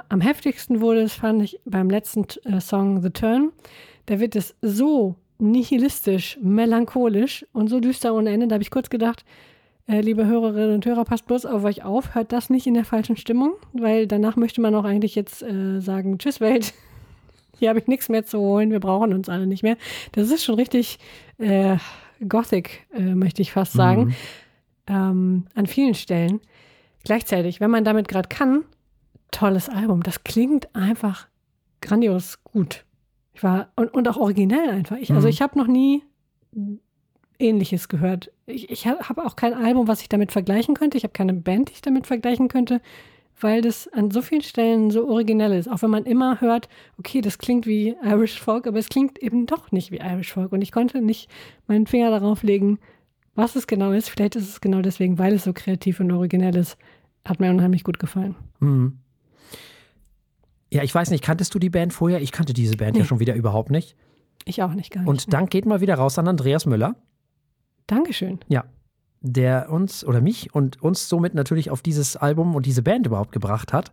am heftigsten wurde es, fand ich, beim letzten äh, Song The Turn. Da wird es so nihilistisch, melancholisch und so düster ohne Ende. Da habe ich kurz gedacht, äh, liebe Hörerinnen und Hörer, passt bloß auf euch auf, hört das nicht in der falschen Stimmung, weil danach möchte man auch eigentlich jetzt äh, sagen, tschüss Welt, hier habe ich nichts mehr zu holen, wir brauchen uns alle nicht mehr. Das ist schon richtig äh, Gothic, äh, möchte ich fast sagen, mhm. ähm, an vielen Stellen. Gleichzeitig, wenn man damit gerade kann, tolles Album. Das klingt einfach grandios gut. Ich war, und, und auch originell einfach. Ich, also mhm. Also ich habe noch nie Ähnliches gehört. Ich, ich habe auch kein Album, was ich damit vergleichen könnte. Ich habe keine Band, die ich damit vergleichen könnte, weil das an so vielen Stellen so originell ist. Auch wenn man immer hört, okay, das klingt wie Irish Folk, aber es klingt eben doch nicht wie Irish Folk. Und ich konnte nicht meinen Finger darauf legen, was es genau ist. Vielleicht ist es genau deswegen, weil es so kreativ und originell ist. Hat mir unheimlich gut gefallen. Mhm. Ja, ich weiß nicht, kanntest du die Band vorher? Ich kannte diese Band nee. ja schon wieder überhaupt nicht. Ich auch nicht, gar nicht. Und Dank geht mal wieder raus an Andreas Müller. Dankeschön. Ja, der uns oder mich und uns somit natürlich auf dieses Album und diese Band überhaupt gebracht hat.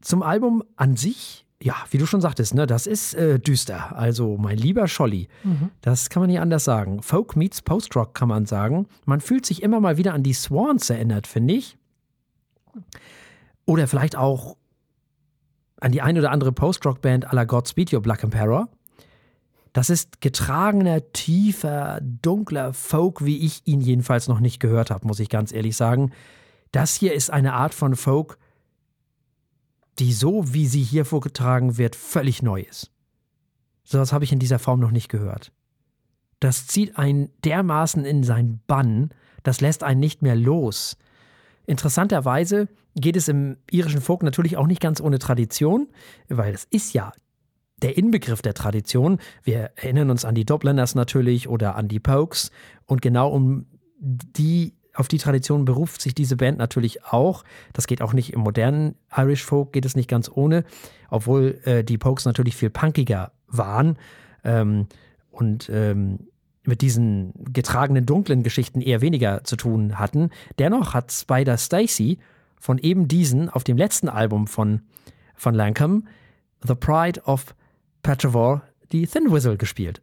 Zum Album an sich, ja, wie du schon sagtest, ne, das ist äh, düster. Also, mein lieber Scholli, mhm. das kann man nicht anders sagen. Folk meets Post-Rock kann man sagen. Man fühlt sich immer mal wieder an die Swans erinnert, finde ich. Oder vielleicht auch an die ein oder andere Post-Rock-Band à la Godspeed Your Black Emperor. Das ist getragener, tiefer, dunkler Folk, wie ich ihn jedenfalls noch nicht gehört habe, muss ich ganz ehrlich sagen. Das hier ist eine Art von Folk, die so, wie sie hier vorgetragen wird, völlig neu ist. So was habe ich in dieser Form noch nicht gehört. Das zieht einen dermaßen in seinen Bann, das lässt einen nicht mehr los. Interessanterweise geht es im irischen Folk natürlich auch nicht ganz ohne Tradition, weil es ist ja der Inbegriff der Tradition. Wir erinnern uns an die Dubliners natürlich oder an die Pokes und genau um die auf die Tradition beruft sich diese Band natürlich auch. Das geht auch nicht im modernen Irish Folk, geht es nicht ganz ohne, obwohl äh, die Pokes natürlich viel punkiger waren ähm, und ähm, mit diesen getragenen dunklen Geschichten eher weniger zu tun hatten. Dennoch hat Spider Stacy von eben diesen auf dem letzten Album von, von Lankham, The Pride of Petrevor, die Thin Whistle gespielt.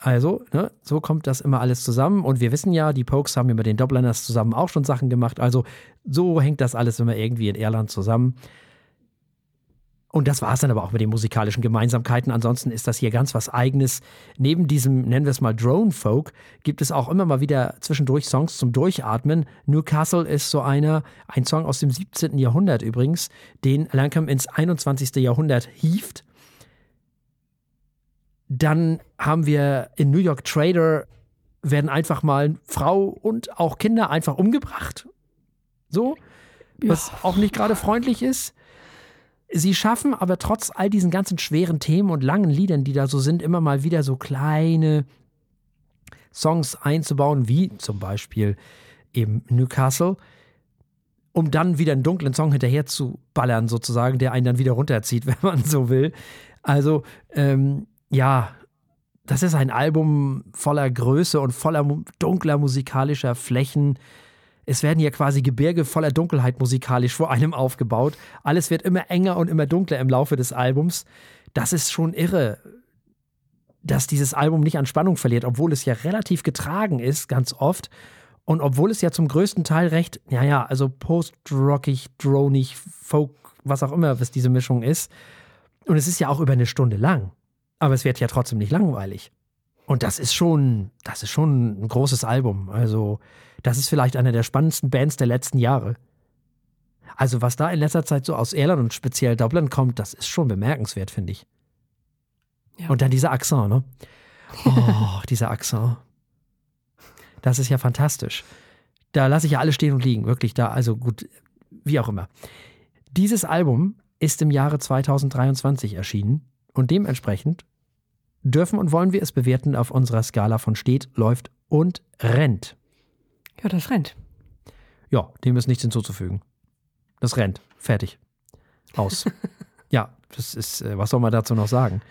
Also, ne, so kommt das immer alles zusammen. Und wir wissen ja, die Pokes haben ja mit den Dubliners zusammen auch schon Sachen gemacht. Also, so hängt das alles immer irgendwie in Irland zusammen. Und das war es dann aber auch mit den musikalischen Gemeinsamkeiten. Ansonsten ist das hier ganz was Eigenes. Neben diesem, nennen wir es mal Drone Folk, gibt es auch immer mal wieder zwischendurch Songs zum Durchatmen. Newcastle ist so einer, ein Song aus dem 17. Jahrhundert übrigens, den Lancome ins 21. Jahrhundert hieft. Dann haben wir in New York Trader werden einfach mal Frau und auch Kinder einfach umgebracht. So, was ja. auch nicht gerade freundlich ist. Sie schaffen aber trotz all diesen ganzen schweren Themen und langen Liedern, die da so sind, immer mal wieder so kleine Songs einzubauen, wie zum Beispiel eben Newcastle, um dann wieder einen dunklen Song hinterher zu ballern, sozusagen, der einen dann wieder runterzieht, wenn man so will. Also, ähm, ja, das ist ein Album voller Größe und voller dunkler musikalischer Flächen es werden hier quasi Gebirge voller Dunkelheit musikalisch vor einem aufgebaut. Alles wird immer enger und immer dunkler im Laufe des Albums. Das ist schon irre, dass dieses Album nicht an Spannung verliert, obwohl es ja relativ getragen ist, ganz oft. Und obwohl es ja zum größten Teil recht, ja, ja, also post-rockig, dronig, folk, was auch immer, was diese Mischung ist. Und es ist ja auch über eine Stunde lang. Aber es wird ja trotzdem nicht langweilig. Und das ist schon, das ist schon ein großes Album. Also, das ist vielleicht eine der spannendsten Bands der letzten Jahre. Also, was da in letzter Zeit so aus Irland und speziell Dublin kommt, das ist schon bemerkenswert, finde ich. Ja. Und dann dieser Akzent, ne? Oh, dieser Akzent. Das ist ja fantastisch. Da lasse ich ja alles stehen und liegen, wirklich da. Also gut, wie auch immer. Dieses Album ist im Jahre 2023 erschienen und dementsprechend dürfen und wollen wir es bewerten auf unserer Skala von steht, läuft und rennt. Ja, das rennt. Ja, dem ist nichts hinzuzufügen. Das rennt. Fertig. Aus. ja, das ist, äh, was soll man dazu noch sagen?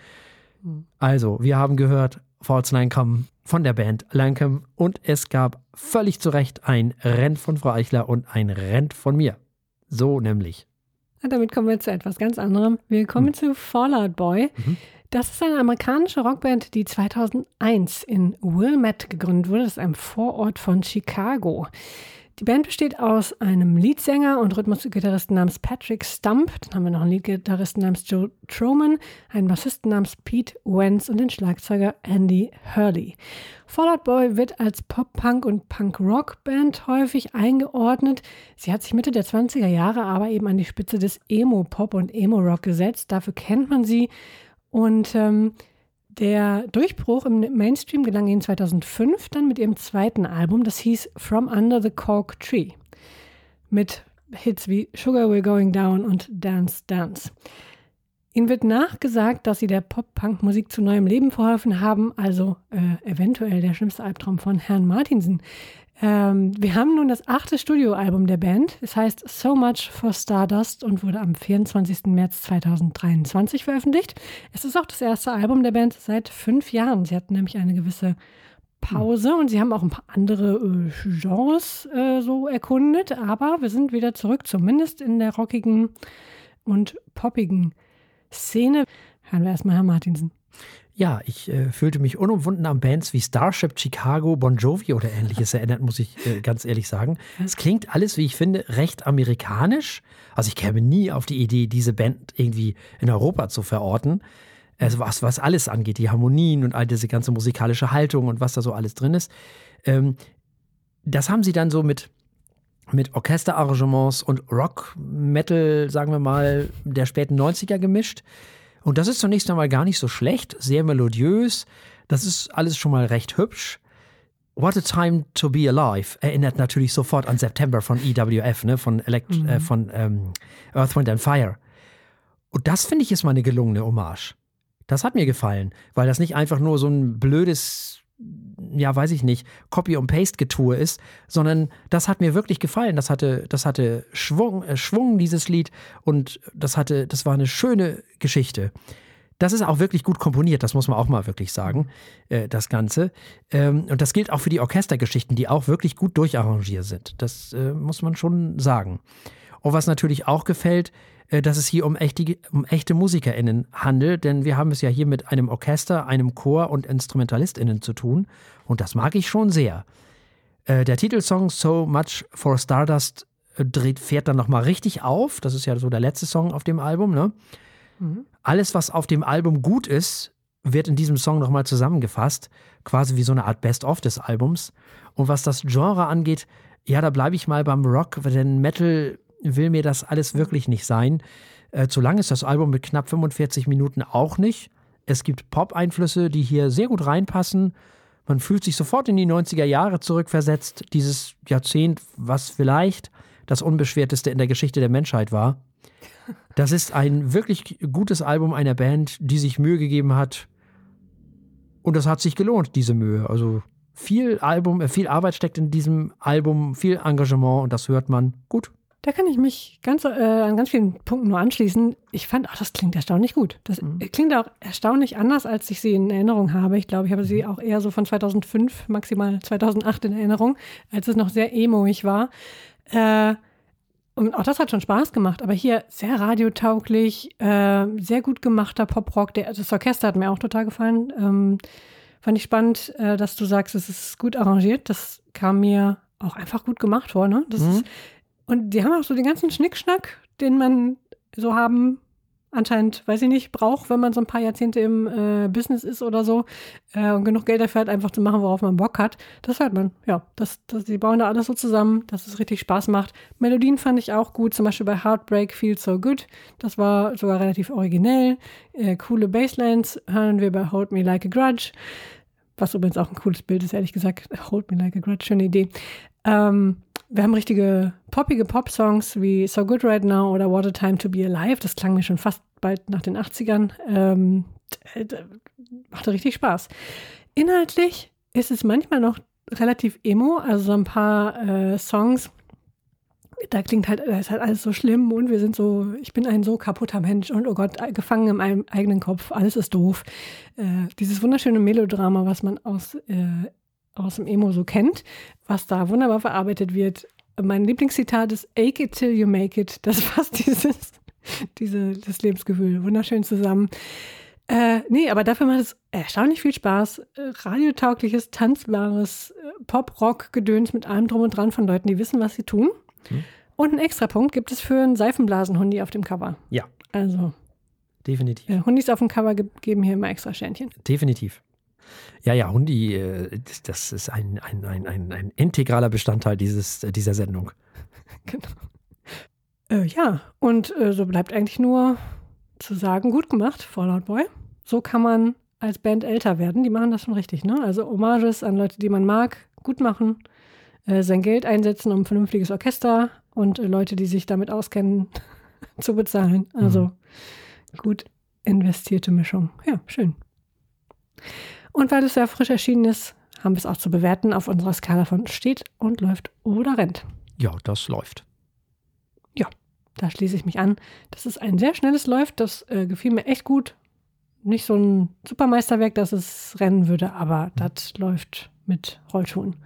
Also, wir haben gehört, False Lancome von der Band Lancome und es gab völlig zu Recht ein Rent von Frau Eichler und ein Rent von mir. So nämlich. Und damit kommen wir zu etwas ganz anderem. Wir kommen hm. zu Fallout Boy. Mhm. Das ist eine amerikanische Rockband, die 2001 in Wilmette gegründet wurde. Das ist ein Vorort von Chicago. Die Band besteht aus einem Leadsänger und Rhythmusgitarristen namens Patrick Stump. Dann haben wir noch einen Leadgitarristen namens Joe Troman, einen Bassisten namens Pete Wentz und den Schlagzeuger Andy Hurley. Fallout Boy wird als Pop-Punk und Punk-Rock-Band häufig eingeordnet. Sie hat sich Mitte der 20er Jahre aber eben an die Spitze des Emo-Pop und Emo-Rock gesetzt. Dafür kennt man sie und ähm, der Durchbruch im Mainstream gelang ihnen 2005 dann mit ihrem zweiten Album, das hieß From Under the Cork Tree, mit Hits wie Sugar We're Going Down und Dance Dance. Ihnen wird nachgesagt, dass sie der Pop-Punk-Musik zu neuem Leben verholfen haben, also äh, eventuell der schlimmste Albtraum von Herrn Martinsen. Ähm, wir haben nun das achte Studioalbum der Band. Es heißt So Much for Stardust und wurde am 24. März 2023 veröffentlicht. Es ist auch das erste Album der Band seit fünf Jahren. Sie hatten nämlich eine gewisse Pause und sie haben auch ein paar andere äh, Genres äh, so erkundet, aber wir sind wieder zurück, zumindest in der rockigen und poppigen Szene. Hören wir erstmal Herrn Martinsen. Ja, ich äh, fühlte mich unumwunden an Bands wie Starship, Chicago, Bon Jovi oder ähnliches erinnert, muss ich äh, ganz ehrlich sagen. Es klingt alles, wie ich finde, recht amerikanisch. Also ich käme nie auf die Idee, diese Band irgendwie in Europa zu verorten. Also was, was alles angeht, die Harmonien und all diese ganze musikalische Haltung und was da so alles drin ist. Ähm, das haben sie dann so mit, mit Orchesterarrangements und Rock, Metal, sagen wir mal, der späten 90er gemischt. Und das ist zunächst einmal gar nicht so schlecht, sehr melodiös. Das ist alles schon mal recht hübsch. What a Time to Be Alive erinnert natürlich sofort an September von EWF, ne, von, Elect mhm. äh, von ähm, Earth, Wind and Fire. Und das finde ich ist mal eine gelungene Hommage. Das hat mir gefallen, weil das nicht einfach nur so ein blödes ja, weiß ich nicht, Copy- und Paste-Getue ist, sondern das hat mir wirklich gefallen. Das hatte, das hatte Schwung, äh, Schwung, dieses Lied, und das hatte, das war eine schöne Geschichte. Das ist auch wirklich gut komponiert, das muss man auch mal wirklich sagen, äh, das Ganze. Ähm, und das gilt auch für die Orchestergeschichten, die auch wirklich gut durcharrangiert sind. Das äh, muss man schon sagen. Und was natürlich auch gefällt, dass es hier um echte, um echte MusikerInnen handelt, denn wir haben es ja hier mit einem Orchester, einem Chor und InstrumentalistInnen zu tun. Und das mag ich schon sehr. Äh, der Titelsong So Much for Stardust äh, dreht, fährt dann nochmal richtig auf. Das ist ja so der letzte Song auf dem Album, ne? Mhm. Alles, was auf dem Album gut ist, wird in diesem Song nochmal zusammengefasst, quasi wie so eine Art Best-of des Albums. Und was das Genre angeht, ja, da bleibe ich mal beim Rock, denn Metal will mir das alles wirklich nicht sein. Äh, zu lang ist das Album mit knapp 45 Minuten auch nicht. Es gibt Pop-Einflüsse, die hier sehr gut reinpassen. Man fühlt sich sofort in die 90er Jahre zurückversetzt, dieses Jahrzehnt, was vielleicht das unbeschwerteste in der Geschichte der Menschheit war. Das ist ein wirklich gutes Album einer Band, die sich Mühe gegeben hat. Und das hat sich gelohnt, diese Mühe. Also viel Album, äh, viel Arbeit steckt in diesem Album, viel Engagement und das hört man gut. Da kann ich mich ganz, äh, an ganz vielen Punkten nur anschließen. Ich fand, ach, das klingt erstaunlich gut. Das mhm. klingt auch erstaunlich anders, als ich sie in Erinnerung habe. Ich glaube, ich habe sie mhm. auch eher so von 2005, maximal 2008 in Erinnerung, als es noch sehr emoig war. Äh, und auch das hat schon Spaß gemacht, aber hier sehr radiotauglich, äh, sehr gut gemachter Poprock. Der, das Orchester hat mir auch total gefallen. Ähm, fand ich spannend, äh, dass du sagst, es ist gut arrangiert. Das kam mir auch einfach gut gemacht vor. Ne? Das mhm. ist, und die haben auch so den ganzen Schnickschnack, den man so haben anscheinend, weiß ich nicht, braucht, wenn man so ein paar Jahrzehnte im äh, Business ist oder so äh, und genug Geld dafür hat, einfach zu machen, worauf man Bock hat. Das hört man, ja. Das, das, die bauen da alles so zusammen, dass es richtig Spaß macht. Melodien fand ich auch gut, zum Beispiel bei Heartbreak Feels So Good. Das war sogar relativ originell. Äh, coole Basslines hören wir bei Hold Me Like a Grudge. Was übrigens auch ein cooles Bild ist, ehrlich gesagt. Hold Me Like a Grudge, schöne Idee. Ähm, wir haben richtige poppige Pop-Songs wie So Good Right Now oder What a Time to Be Alive. Das klang mir schon fast bald nach den 80ern. Ähm, machte richtig Spaß. Inhaltlich ist es manchmal noch relativ emo, also so ein paar äh, Songs, da klingt halt, da ist halt alles so schlimm und wir sind so, ich bin ein so kaputter Mensch und oh Gott, gefangen in meinem eigenen Kopf, alles ist doof. Äh, dieses wunderschöne Melodrama, was man aus äh, aus dem Emo so kennt, was da wunderbar verarbeitet wird. Mein Lieblingszitat ist Ake it till you make it. Das fasst dieses, diese, das Lebensgefühl wunderschön zusammen. Äh, nee, aber dafür macht es erstaunlich viel Spaß. Radiotaugliches, tanzbares äh, Pop-Rock-Gedöns mit allem drum und dran von Leuten, die wissen, was sie tun. Hm. Und einen Extrapunkt gibt es für einen Seifenblasenhundi auf dem Cover. Ja. Also. Definitiv. Äh, Hundis auf dem Cover geben hier immer extra Sternchen. Definitiv. Ja, ja, Hundi, äh, das ist ein, ein, ein, ein, ein integraler Bestandteil dieses, äh, dieser Sendung. Genau. Äh, ja, und äh, so bleibt eigentlich nur zu sagen, gut gemacht, Fallout Boy. So kann man als Band älter werden. Die machen das schon richtig, ne? Also Hommages an Leute, die man mag, gut machen, äh, sein Geld einsetzen, um ein vernünftiges Orchester und äh, Leute, die sich damit auskennen, zu bezahlen. Also mhm. gut investierte Mischung. Ja, schön. Und weil es sehr frisch erschienen ist, haben wir es auch zu bewerten auf unserer Skala von steht und läuft oder rennt. Ja, das läuft. Ja, da schließe ich mich an. Das ist ein sehr schnelles Läuft. Das äh, gefiel mir echt gut. Nicht so ein Supermeisterwerk, dass es rennen würde, aber das läuft mit Rollschuhen.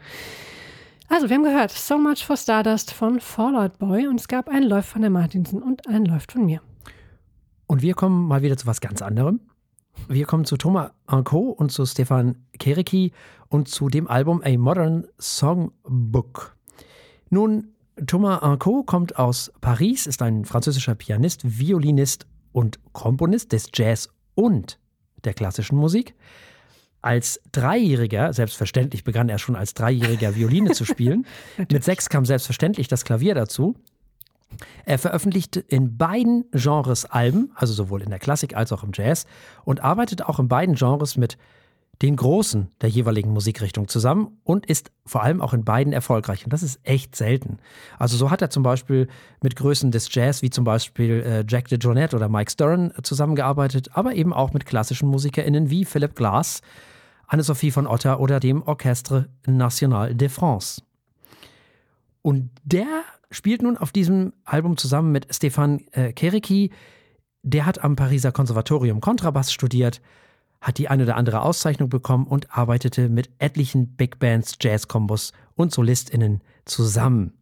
Also, wir haben gehört So Much for Stardust von Fallout Boy und es gab einen Läuft von der Martinsen und einen Läuft von mir. Und wir kommen mal wieder zu was ganz anderem. Wir kommen zu Thomas Anco und zu Stefan Keriki und zu dem Album A Modern Songbook. Nun, Thomas Anco kommt aus Paris, ist ein französischer Pianist, Violinist und Komponist des Jazz und der klassischen Musik. Als Dreijähriger, selbstverständlich begann er schon als Dreijähriger Violine zu spielen. Mit sechs kam selbstverständlich das Klavier dazu. Er veröffentlichte in beiden Genres Alben, also sowohl in der Klassik als auch im Jazz, und arbeitet auch in beiden Genres mit den Großen der jeweiligen Musikrichtung zusammen und ist vor allem auch in beiden erfolgreich. Und das ist echt selten. Also so hat er zum Beispiel mit Größen des Jazz wie zum Beispiel äh, Jack DeJohnette oder Mike Stern zusammengearbeitet, aber eben auch mit klassischen MusikerInnen wie Philip Glass, Anne-Sophie von Otter oder dem Orchestre National de France. Und der spielt nun auf diesem Album zusammen mit Stefan äh, Keriki. Der hat am Pariser Konservatorium Kontrabass studiert, hat die eine oder andere Auszeichnung bekommen und arbeitete mit etlichen Big Bands, Jazz-Kombos und SolistInnen zusammen.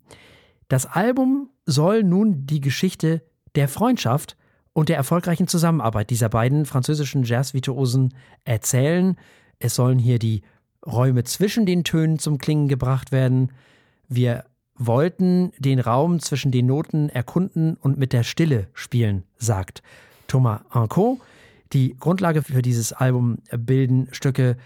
Das Album soll nun die Geschichte der Freundschaft und der erfolgreichen Zusammenarbeit dieser beiden französischen Jazz-Virtuosen erzählen. Es sollen hier die Räume zwischen den Tönen zum Klingen gebracht werden. Wir wollten den Raum zwischen den Noten erkunden und mit der Stille spielen, sagt Thomas Anco. Die Grundlage für dieses Album bilden Stücke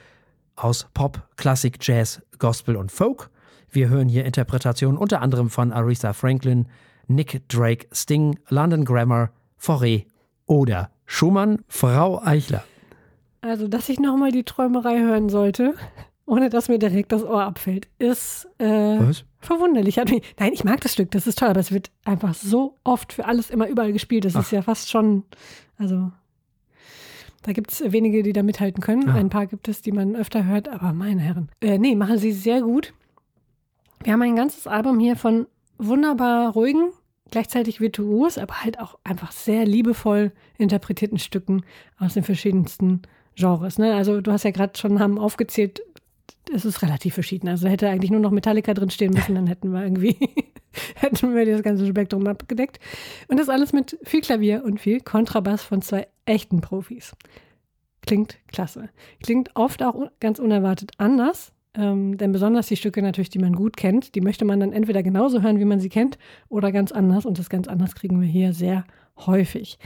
aus Pop, Klassik, Jazz, Gospel und Folk. Wir hören hier Interpretationen unter anderem von Aretha Franklin, Nick Drake, Sting, London Grammar, Fauré oder Schumann. Frau Eichler. Also, dass ich nochmal die Träumerei hören sollte, ohne dass mir direkt das Ohr abfällt, ist äh, verwunderlich. Nein, ich mag das Stück, das ist toll, aber es wird einfach so oft für alles immer überall gespielt. Das Ach. ist ja fast schon, also da gibt es wenige, die da mithalten können. Ah. Ein paar gibt es, die man öfter hört, aber meine Herren. Äh, nee, machen sie sehr gut. Wir haben ein ganzes Album hier von wunderbar ruhigen, gleichzeitig virtuos, aber halt auch einfach sehr liebevoll interpretierten Stücken aus den verschiedensten Genres. Ne? Also du hast ja gerade schon haben aufgezählt, es ist relativ verschieden. Also hätte eigentlich nur noch Metallica drin stehen müssen, dann hätten wir irgendwie hätten wir das ganze Spektrum abgedeckt. Und das alles mit viel Klavier und viel Kontrabass von zwei echten Profis. Klingt klasse. Klingt oft auch ganz unerwartet anders. Ähm, denn besonders die Stücke natürlich, die man gut kennt, die möchte man dann entweder genauso hören, wie man sie kennt, oder ganz anders. Und das ganz anders kriegen wir hier sehr häufig.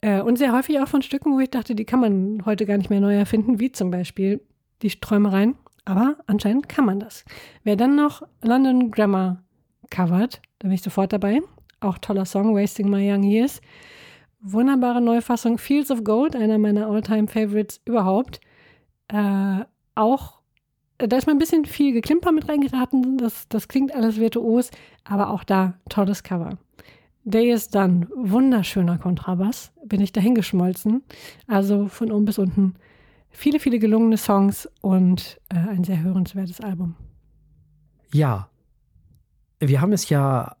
Äh, und sehr häufig auch von Stücken, wo ich dachte, die kann man heute gar nicht mehr neu erfinden, wie zum Beispiel die Träumereien. Aber anscheinend kann man das. Wer dann noch London Grammar covert, da bin ich sofort dabei. Auch toller Song, Wasting My Young Years. Wunderbare Neufassung, Fields of Gold, einer meiner Alltime favorites überhaupt. Äh, auch, da ist mal ein bisschen viel Geklimper mit reingeraten, das, das klingt alles virtuos, aber auch da tolles Cover. Day is Done, wunderschöner Kontrabass, bin ich dahingeschmolzen. Also von oben bis unten viele, viele gelungene Songs und äh, ein sehr hörenswertes Album. Ja, wir haben es ja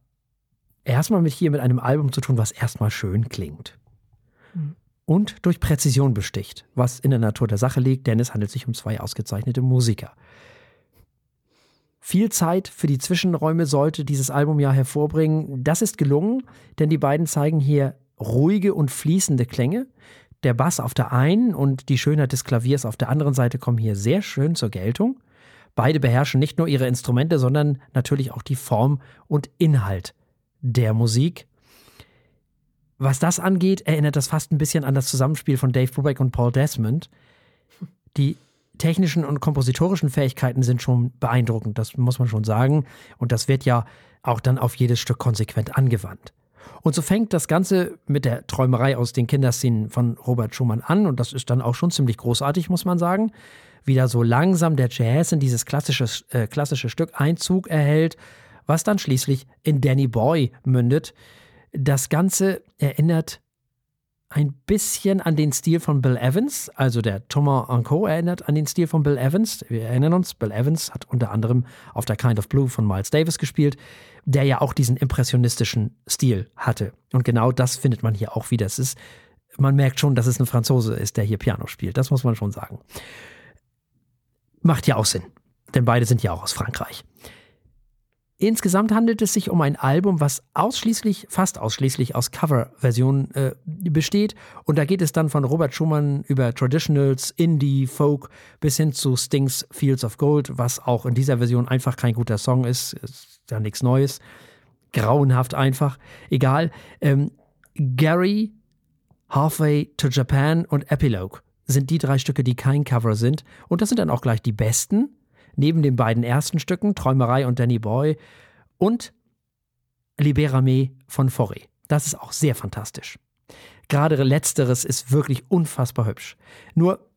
erstmal mit hier mit einem Album zu tun, was erstmal schön klingt. Mhm. Und durch Präzision besticht, was in der Natur der Sache liegt, denn es handelt sich um zwei ausgezeichnete Musiker. Viel Zeit für die Zwischenräume sollte dieses Album ja hervorbringen. Das ist gelungen, denn die beiden zeigen hier ruhige und fließende Klänge. Der Bass auf der einen und die Schönheit des Klaviers auf der anderen Seite kommen hier sehr schön zur Geltung. Beide beherrschen nicht nur ihre Instrumente, sondern natürlich auch die Form und Inhalt der Musik. Was das angeht, erinnert das fast ein bisschen an das Zusammenspiel von Dave Brubeck und Paul Desmond. Die technischen und kompositorischen Fähigkeiten sind schon beeindruckend, das muss man schon sagen. Und das wird ja auch dann auf jedes Stück konsequent angewandt. Und so fängt das Ganze mit der Träumerei aus den Kinderszenen von Robert Schumann an. Und das ist dann auch schon ziemlich großartig, muss man sagen wieder so langsam der Jazz in dieses klassische, äh, klassische Stück Einzug erhält, was dann schließlich in Danny Boy mündet. Das Ganze erinnert ein bisschen an den Stil von Bill Evans, also der Thomas Anco erinnert an den Stil von Bill Evans. Wir erinnern uns, Bill Evans hat unter anderem auf der Kind of Blue von Miles Davis gespielt, der ja auch diesen impressionistischen Stil hatte. Und genau das findet man hier auch wieder. Es ist, man merkt schon, dass es ein Franzose ist, der hier Piano spielt. Das muss man schon sagen. Macht ja auch Sinn, denn beide sind ja auch aus Frankreich. Insgesamt handelt es sich um ein Album, was ausschließlich, fast ausschließlich aus Coverversionen äh, besteht. Und da geht es dann von Robert Schumann über Traditionals, Indie, Folk bis hin zu Stings Fields of Gold, was auch in dieser Version einfach kein guter Song ist. Ist ja nichts Neues. Grauenhaft einfach. Egal. Ähm, Gary, Halfway to Japan und Epilogue sind die drei Stücke, die kein Cover sind. Und das sind dann auch gleich die besten. Neben den beiden ersten Stücken, Träumerei und Danny Boy und Liberame von Forêt. Das ist auch sehr fantastisch. Gerade letzteres ist wirklich unfassbar hübsch. Nur,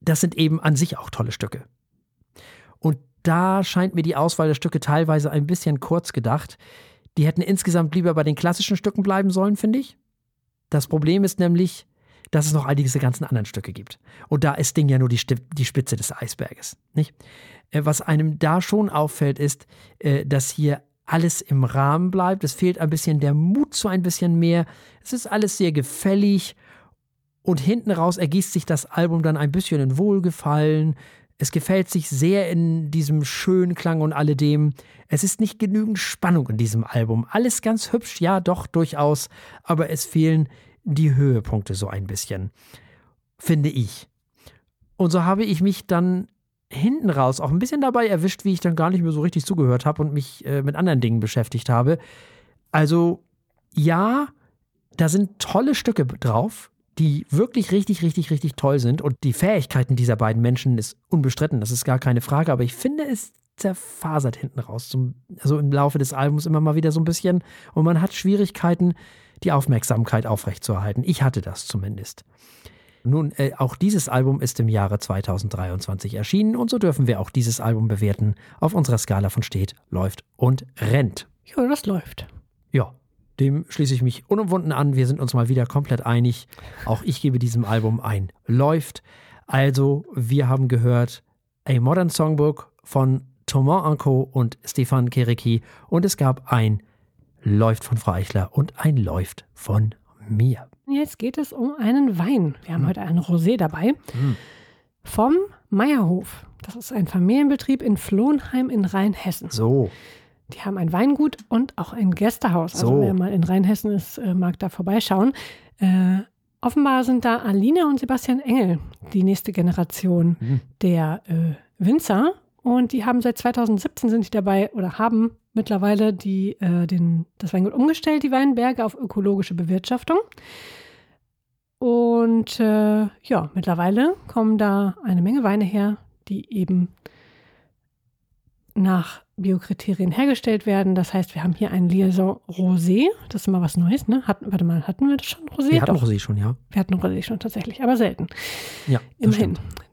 das sind eben an sich auch tolle Stücke. Und da scheint mir die Auswahl der Stücke teilweise ein bisschen kurz gedacht. Die hätten insgesamt lieber bei den klassischen Stücken bleiben sollen, finde ich. Das Problem ist nämlich, dass es noch all diese ganzen anderen Stücke gibt. Und da ist Ding ja nur die, die Spitze des Eisberges. Nicht? Äh, was einem da schon auffällt, ist, äh, dass hier alles im Rahmen bleibt. Es fehlt ein bisschen der Mut zu ein bisschen mehr. Es ist alles sehr gefällig. Und hinten raus ergießt sich das Album dann ein bisschen in Wohlgefallen. Es gefällt sich sehr in diesem schönen Klang und alledem. Es ist nicht genügend Spannung in diesem Album. Alles ganz hübsch, ja, doch, durchaus. Aber es fehlen die Höhepunkte so ein bisschen, finde ich. Und so habe ich mich dann hinten raus auch ein bisschen dabei erwischt, wie ich dann gar nicht mehr so richtig zugehört habe und mich äh, mit anderen Dingen beschäftigt habe. Also ja, da sind tolle Stücke drauf, die wirklich richtig, richtig, richtig toll sind. Und die Fähigkeiten dieser beiden Menschen ist unbestritten, das ist gar keine Frage. Aber ich finde, es zerfasert hinten raus. Zum, also im Laufe des Albums immer mal wieder so ein bisschen. Und man hat Schwierigkeiten, die Aufmerksamkeit aufrechtzuerhalten. Ich hatte das zumindest. Nun, äh, auch dieses Album ist im Jahre 2023 erschienen und so dürfen wir auch dieses Album bewerten auf unserer Skala von steht, läuft und rennt. Ja, das läuft. Ja, dem schließe ich mich unumwunden an. Wir sind uns mal wieder komplett einig. Auch ich gebe diesem Album ein läuft. Also, wir haben gehört A Modern Songbook von Thomas Anko und Stefan Kereki und es gab ein Läuft von Frau Eichler und ein Läuft von mir. Jetzt geht es um einen Wein. Wir haben hm. heute einen Rosé dabei. Hm. Vom Meierhof. Das ist ein Familienbetrieb in Flohnheim in Rheinhessen. So. Die haben ein Weingut und auch ein Gästehaus. Also so. wer mal in Rheinhessen ist, äh, mag da vorbeischauen. Äh, offenbar sind da Alina und Sebastian Engel die nächste Generation hm. der äh, Winzer. Und die haben seit 2017 sind die dabei oder haben mittlerweile die, äh, den, das Weingut umgestellt, die Weinberge, auf ökologische Bewirtschaftung. Und äh, ja, mittlerweile kommen da eine Menge Weine her, die eben nach Biokriterien hergestellt werden. Das heißt, wir haben hier ein Liaison Rosé. Das ist immer was Neues, ne? Hatten, warte mal, hatten wir das schon Rosé? Wir hatten Doch. Rosé schon, ja. Wir hatten Rosé schon tatsächlich, aber selten. Ja, immerhin. Stimmt.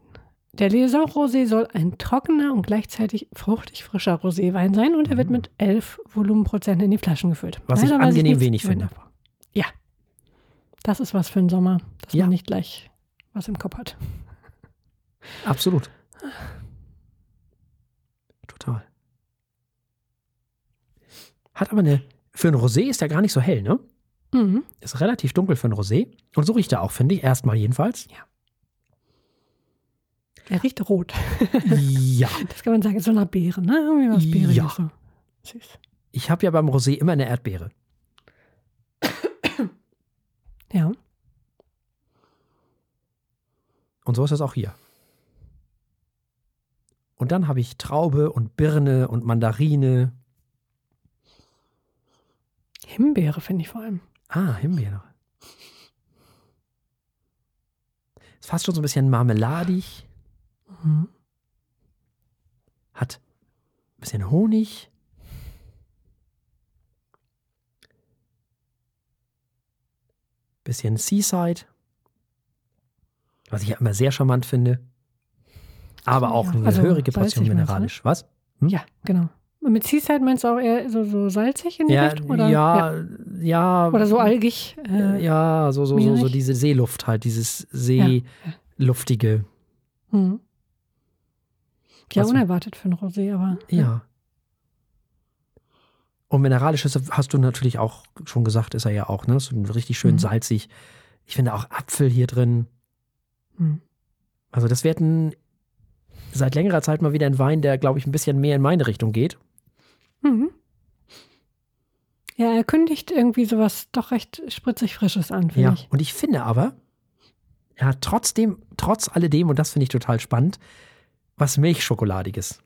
Der Liaison Rosé soll ein trockener und gleichzeitig fruchtig frischer Roséwein sein und er wird mhm. mit 11 Volumenprozent in die Flaschen gefüllt. Was Leider ich angenehm wenig finde. Ja, das ist was für den Sommer, dass ja. man nicht gleich was im Kopf hat. Absolut. Total. Hat aber eine, für ein Rosé ist er gar nicht so hell, ne? Mhm. Ist relativ dunkel für ein Rosé. Und so riecht er auch, finde ich. Erstmal jedenfalls. Ja. Er riecht rot. ja. Das kann man sagen, so nach Beere, ne? Irgendwie was Beere. Ja. So. Süß. Ich habe ja beim Rosé immer eine Erdbeere. Ja. Und so ist es auch hier. Und dann habe ich Traube und Birne und Mandarine. Himbeere finde ich vor allem. Ah, Himbeere. Ist fast schon so ein bisschen marmeladig. Mhm. Hat ein bisschen Honig. Bisschen Seaside. Was ich ja immer sehr charmant finde. Aber auch eine also, höhere Portion ne? mineralisch. Was? Hm? Ja, genau. Und mit Seaside meinst du auch eher so, so salzig in die ja, Richtung? Oder? Ja, ja, ja. Oder so algig? Äh, ja, so, so, so, so, diese Seeluft halt, dieses Seeluftige. Ja, hm. Ja unerwartet für ein Rosé, aber. Ja. ja. Und mineralisches hast du natürlich auch schon gesagt, ist er ja auch, ne? So richtig schön mhm. salzig. Ich finde auch Apfel hier drin. Mhm. Also, das wird ein, seit längerer Zeit mal wieder ein Wein, der, glaube ich, ein bisschen mehr in meine Richtung geht. Mhm. Ja, er kündigt irgendwie sowas doch recht spritzig Frisches an, finde ja. ich. Und ich finde aber, er hat trotzdem, trotz alledem, und das finde ich total spannend, was Milchschokoladiges.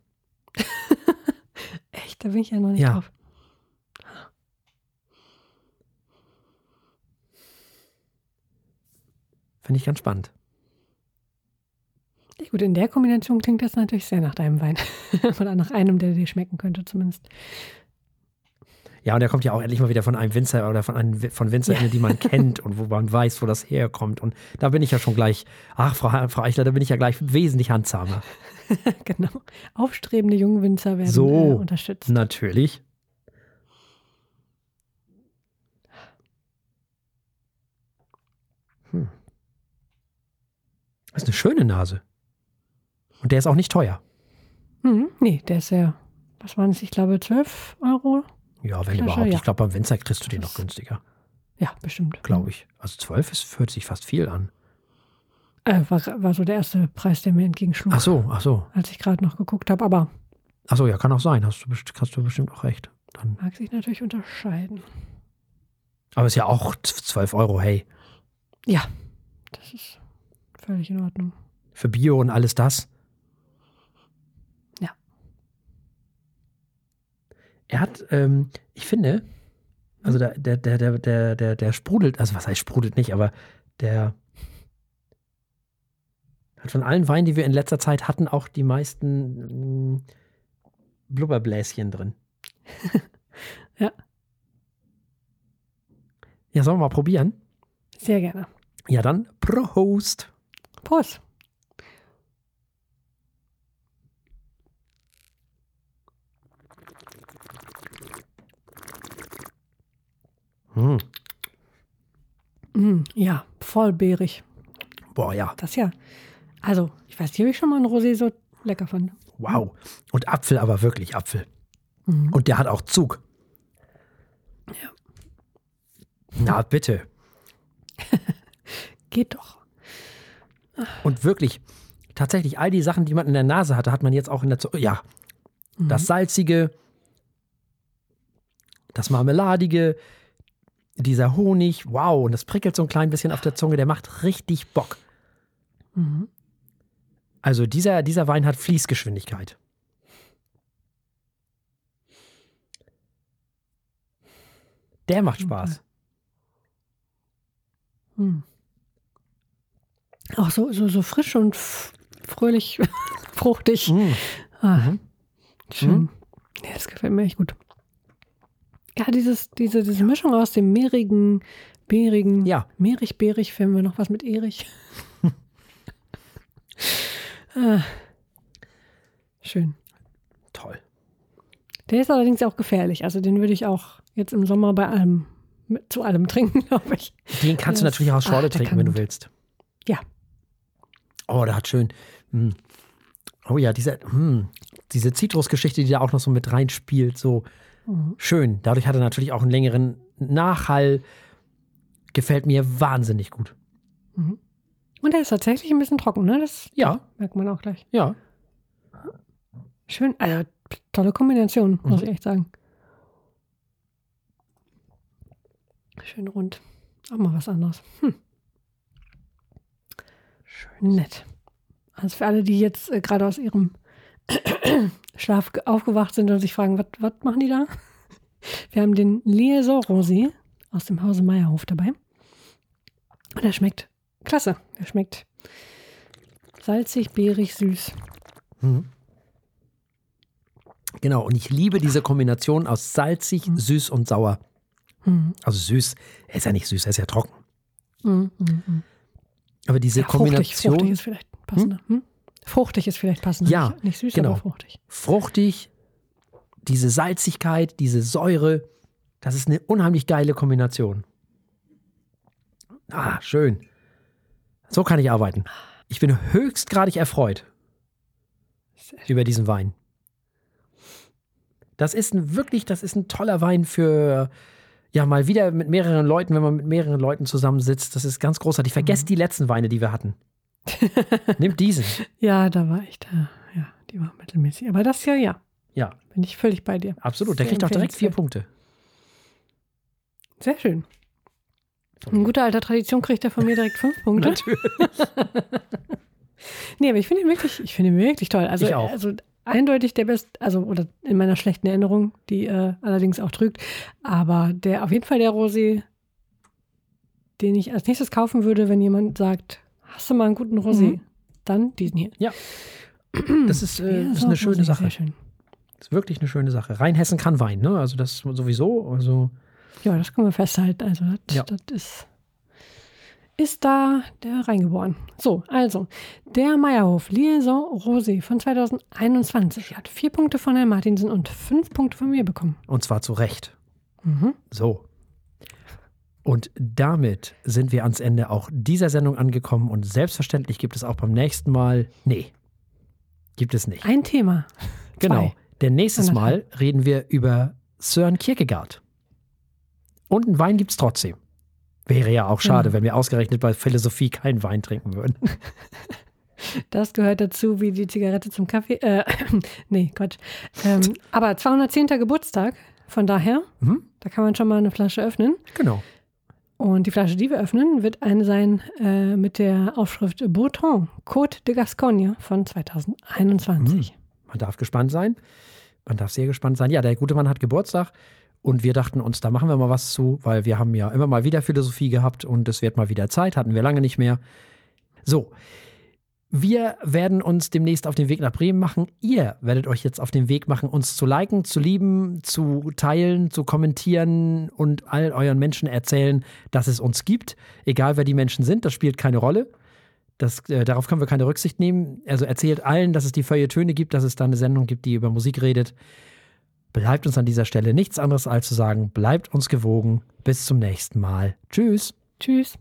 Echt, da bin ich ja noch nicht ja. drauf. Finde ich ganz spannend. Ja, gut, in der Kombination klingt das natürlich sehr nach deinem Wein. Oder nach einem, der dir schmecken könnte, zumindest. Ja, und er kommt ja auch endlich mal wieder von einem Winzer oder von, einem, von Winzerinnen, ja. die man kennt und wo man weiß, wo das herkommt. Und da bin ich ja schon gleich, ach, Frau, Frau Eichler, da bin ich ja gleich wesentlich handzahmer. genau. Aufstrebende junge Winzer werden so, äh, unterstützt. Natürlich. Hm. Das ist eine schöne Nase. Und der ist auch nicht teuer. Hm, nee, der ist ja, was waren es, ich glaube, 12 Euro. Ja, wenn Flasche, überhaupt. Ja. Ich glaube, beim Winzer kriegst du den noch günstiger. Ja, bestimmt. Glaube ich. Also 12 ist, hört sich fast viel an. Äh, war, war so der erste Preis, der mir entgegenschlug. Ach so, ach so. Als ich gerade noch geguckt habe, aber. Ach so, ja, kann auch sein. Hast du, hast du bestimmt auch recht. Dann. Mag sich natürlich unterscheiden. Aber ist ja auch 12 Euro, hey. Ja, das ist völlig in Ordnung. Für Bio und alles das. Ja. Er hat, ähm, ich finde, Also der, der, der, der, der, der, sprudelt, also was heißt sprudelt nicht, aber der hat von allen Weinen, die wir in letzter Zeit hatten, auch die meisten mh, Blubberbläschen drin. Ja. Ja, sollen wir mal probieren? Sehr gerne. Ja, dann Prost. Prost. Hm. Mm, ja, voll beerig. Boah, ja. Das ja. Also, ich weiß nicht, ob ich schon mal ein Rosé so lecker fand. Wow. Und Apfel, aber wirklich Apfel. Mhm. Und der hat auch Zug. Ja. Na, bitte. Geht doch. Und wirklich, tatsächlich, all die Sachen, die man in der Nase hatte, hat man jetzt auch in der Zunge. Ja. Das Salzige, das Marmeladige, dieser Honig, wow, und das prickelt so ein klein bisschen auf der Zunge, der macht richtig Bock. Mhm. Also dieser, dieser Wein hat Fließgeschwindigkeit. Der macht Spaß. Hm. Auch so, so, so frisch und fröhlich, fruchtig. Mm. Ah, Mhm. Schön. Ja, das gefällt mir echt gut. Ja, dieses, diese, diese Mischung aus dem mehrigen, beerigen, Ja. mehrig, beerig, finden wir noch was mit Erich. ah, schön. Toll. Der ist allerdings auch gefährlich. Also den würde ich auch jetzt im Sommer bei allem, mit, zu allem trinken, glaube ich. Den kannst du Das- natürlich auch aus Schorle ach, trinken, wenn du willst. Ja. Oh, der hat schön. mm. Oh ja, diese, mm, diese Zitrusgeschichte, die da auch noch so mit reinspielt, so Mhm. schön. Dadurch hat er natürlich auch einen längeren Nachhall. Gefällt mir wahnsinnig gut. Und der ist tatsächlich ein bisschen trocken, ne? Das Ja, merkt man auch gleich. ja. Schön, also tolle Kombination, muss Mhm. ich echt sagen. Schön rund. Auch mal was anderes. Hm. Schön. Nett. Also für alle, die jetzt äh, gerade aus ihrem Schlaf ge- aufgewacht sind und sich fragen, was machen die da? Wir haben den Liaison Rosé aus dem Hause Meierhof dabei. Und er schmeckt klasse. Er schmeckt salzig, beerig, süß. Mhm. Genau, und ich liebe diese Kombination aus salzig, süß und sauer. Mhm. Also süß, er ist ja nicht süß, er ist ja trocken. Mhm. Mhm. Aber diese Ja, fruchtig, Kombination, fruchtig ist vielleicht passender. Hm? Fruchtig ist vielleicht passender. Ja, nicht, nicht süß, genau. aber fruchtig. fruchtig, diese Salzigkeit, diese Säure, das ist eine unheimlich geile Kombination. Ah, schön. So kann ich arbeiten. Ich bin höchstgradig erfreut über diesen Wein. Das ist ein wirklich, das ist ein toller Wein für ja mal wieder mit mehreren Leuten, wenn man mit mehreren Leuten zusammensitzt. Das ist ganz großartig. Vergesst die letzten Weine, die wir hatten. Nimmt diesen. Ja, da war ich da. Ja, die war mittelmäßig. Aber das hier, ja, Ja, bin ich völlig bei dir. absolut. Der kriegt auch direkt vier. Punkte. Sehr schön. In guter alter Tradition kriegt er von mir direkt fünf Punkte. Natürlich. Nee, aber ich finde ihn wirklich, ich finde ihn wirklich toll. Also, Ich auch. also eindeutig der best, also oder in meiner schlechten Erinnerung, die äh, allerdings auch trügt. Aber der auf jeden Fall der Rosé, den ich als nächstes kaufen würde, wenn jemand sagt, hast du mal einen guten Rosé? Mhm. Dann diesen hier. Das ist, äh, Ja, ist eine schöne Rosé, Sache. Sehr schön. Das ist wirklich eine schöne Sache. Rheinhessen kann Wein, ne? Also das sowieso. Also Ja, das können wir festhalten. Also das, Ja. das ist, ist da der reingeboren. So, also der Meierhof Liaison Rosé von 2021 hat vier Punkte von Herrn Martinsen und fünf Punkte von mir bekommen. und zwar zu Recht. Mhm. So. Und damit sind wir ans Ende auch dieser Sendung angekommen und selbstverständlich gibt es auch beim nächsten Mal. Nee, gibt es nicht. Ein Thema. Genau. Zwei. Denn nächstes Mal reden wir über Søren Kierkegaard. Und einen Wein gibt es trotzdem. Wäre ja auch schade, Ja. wenn wir ausgerechnet bei Philosophie keinen Wein trinken würden. Das gehört dazu wie die Zigarette zum Kaffee. Äh, nee, Quatsch. Ähm, aber 210. Geburtstag, von daher, Mhm. da kann man schon mal eine Flasche öffnen. Genau. Und die Flasche, die wir öffnen, wird eine sein äh, mit der Aufschrift Breton, Côte de Gascogne von 2021. Man darf gespannt sein. Man darf sehr gespannt sein. Ja, der gute Mann hat Geburtstag Und wir dachten uns, da machen wir mal was zu, weil wir haben ja immer mal wieder Philosophie gehabt und es wird mal wieder Zeit, hatten wir lange nicht mehr. So, wir werden uns demnächst auf den Weg nach Bremen machen. Ihr werdet euch jetzt auf den Weg machen, uns zu liken, zu lieben, zu teilen, zu kommentieren und all euren Menschen erzählen, dass es uns gibt. Egal wer die Menschen sind, das spielt keine Rolle. Das, äh, darauf können wir keine Rücksicht nehmen. Also erzählt allen, dass es die Feuilletöne gibt, dass es da eine Sendung gibt, die über Musik redet. Bleibt uns an dieser Stelle nichts anderes als zu sagen, bleibt uns gewogen. Bis zum nächsten Mal. Tschüss. Tschüss.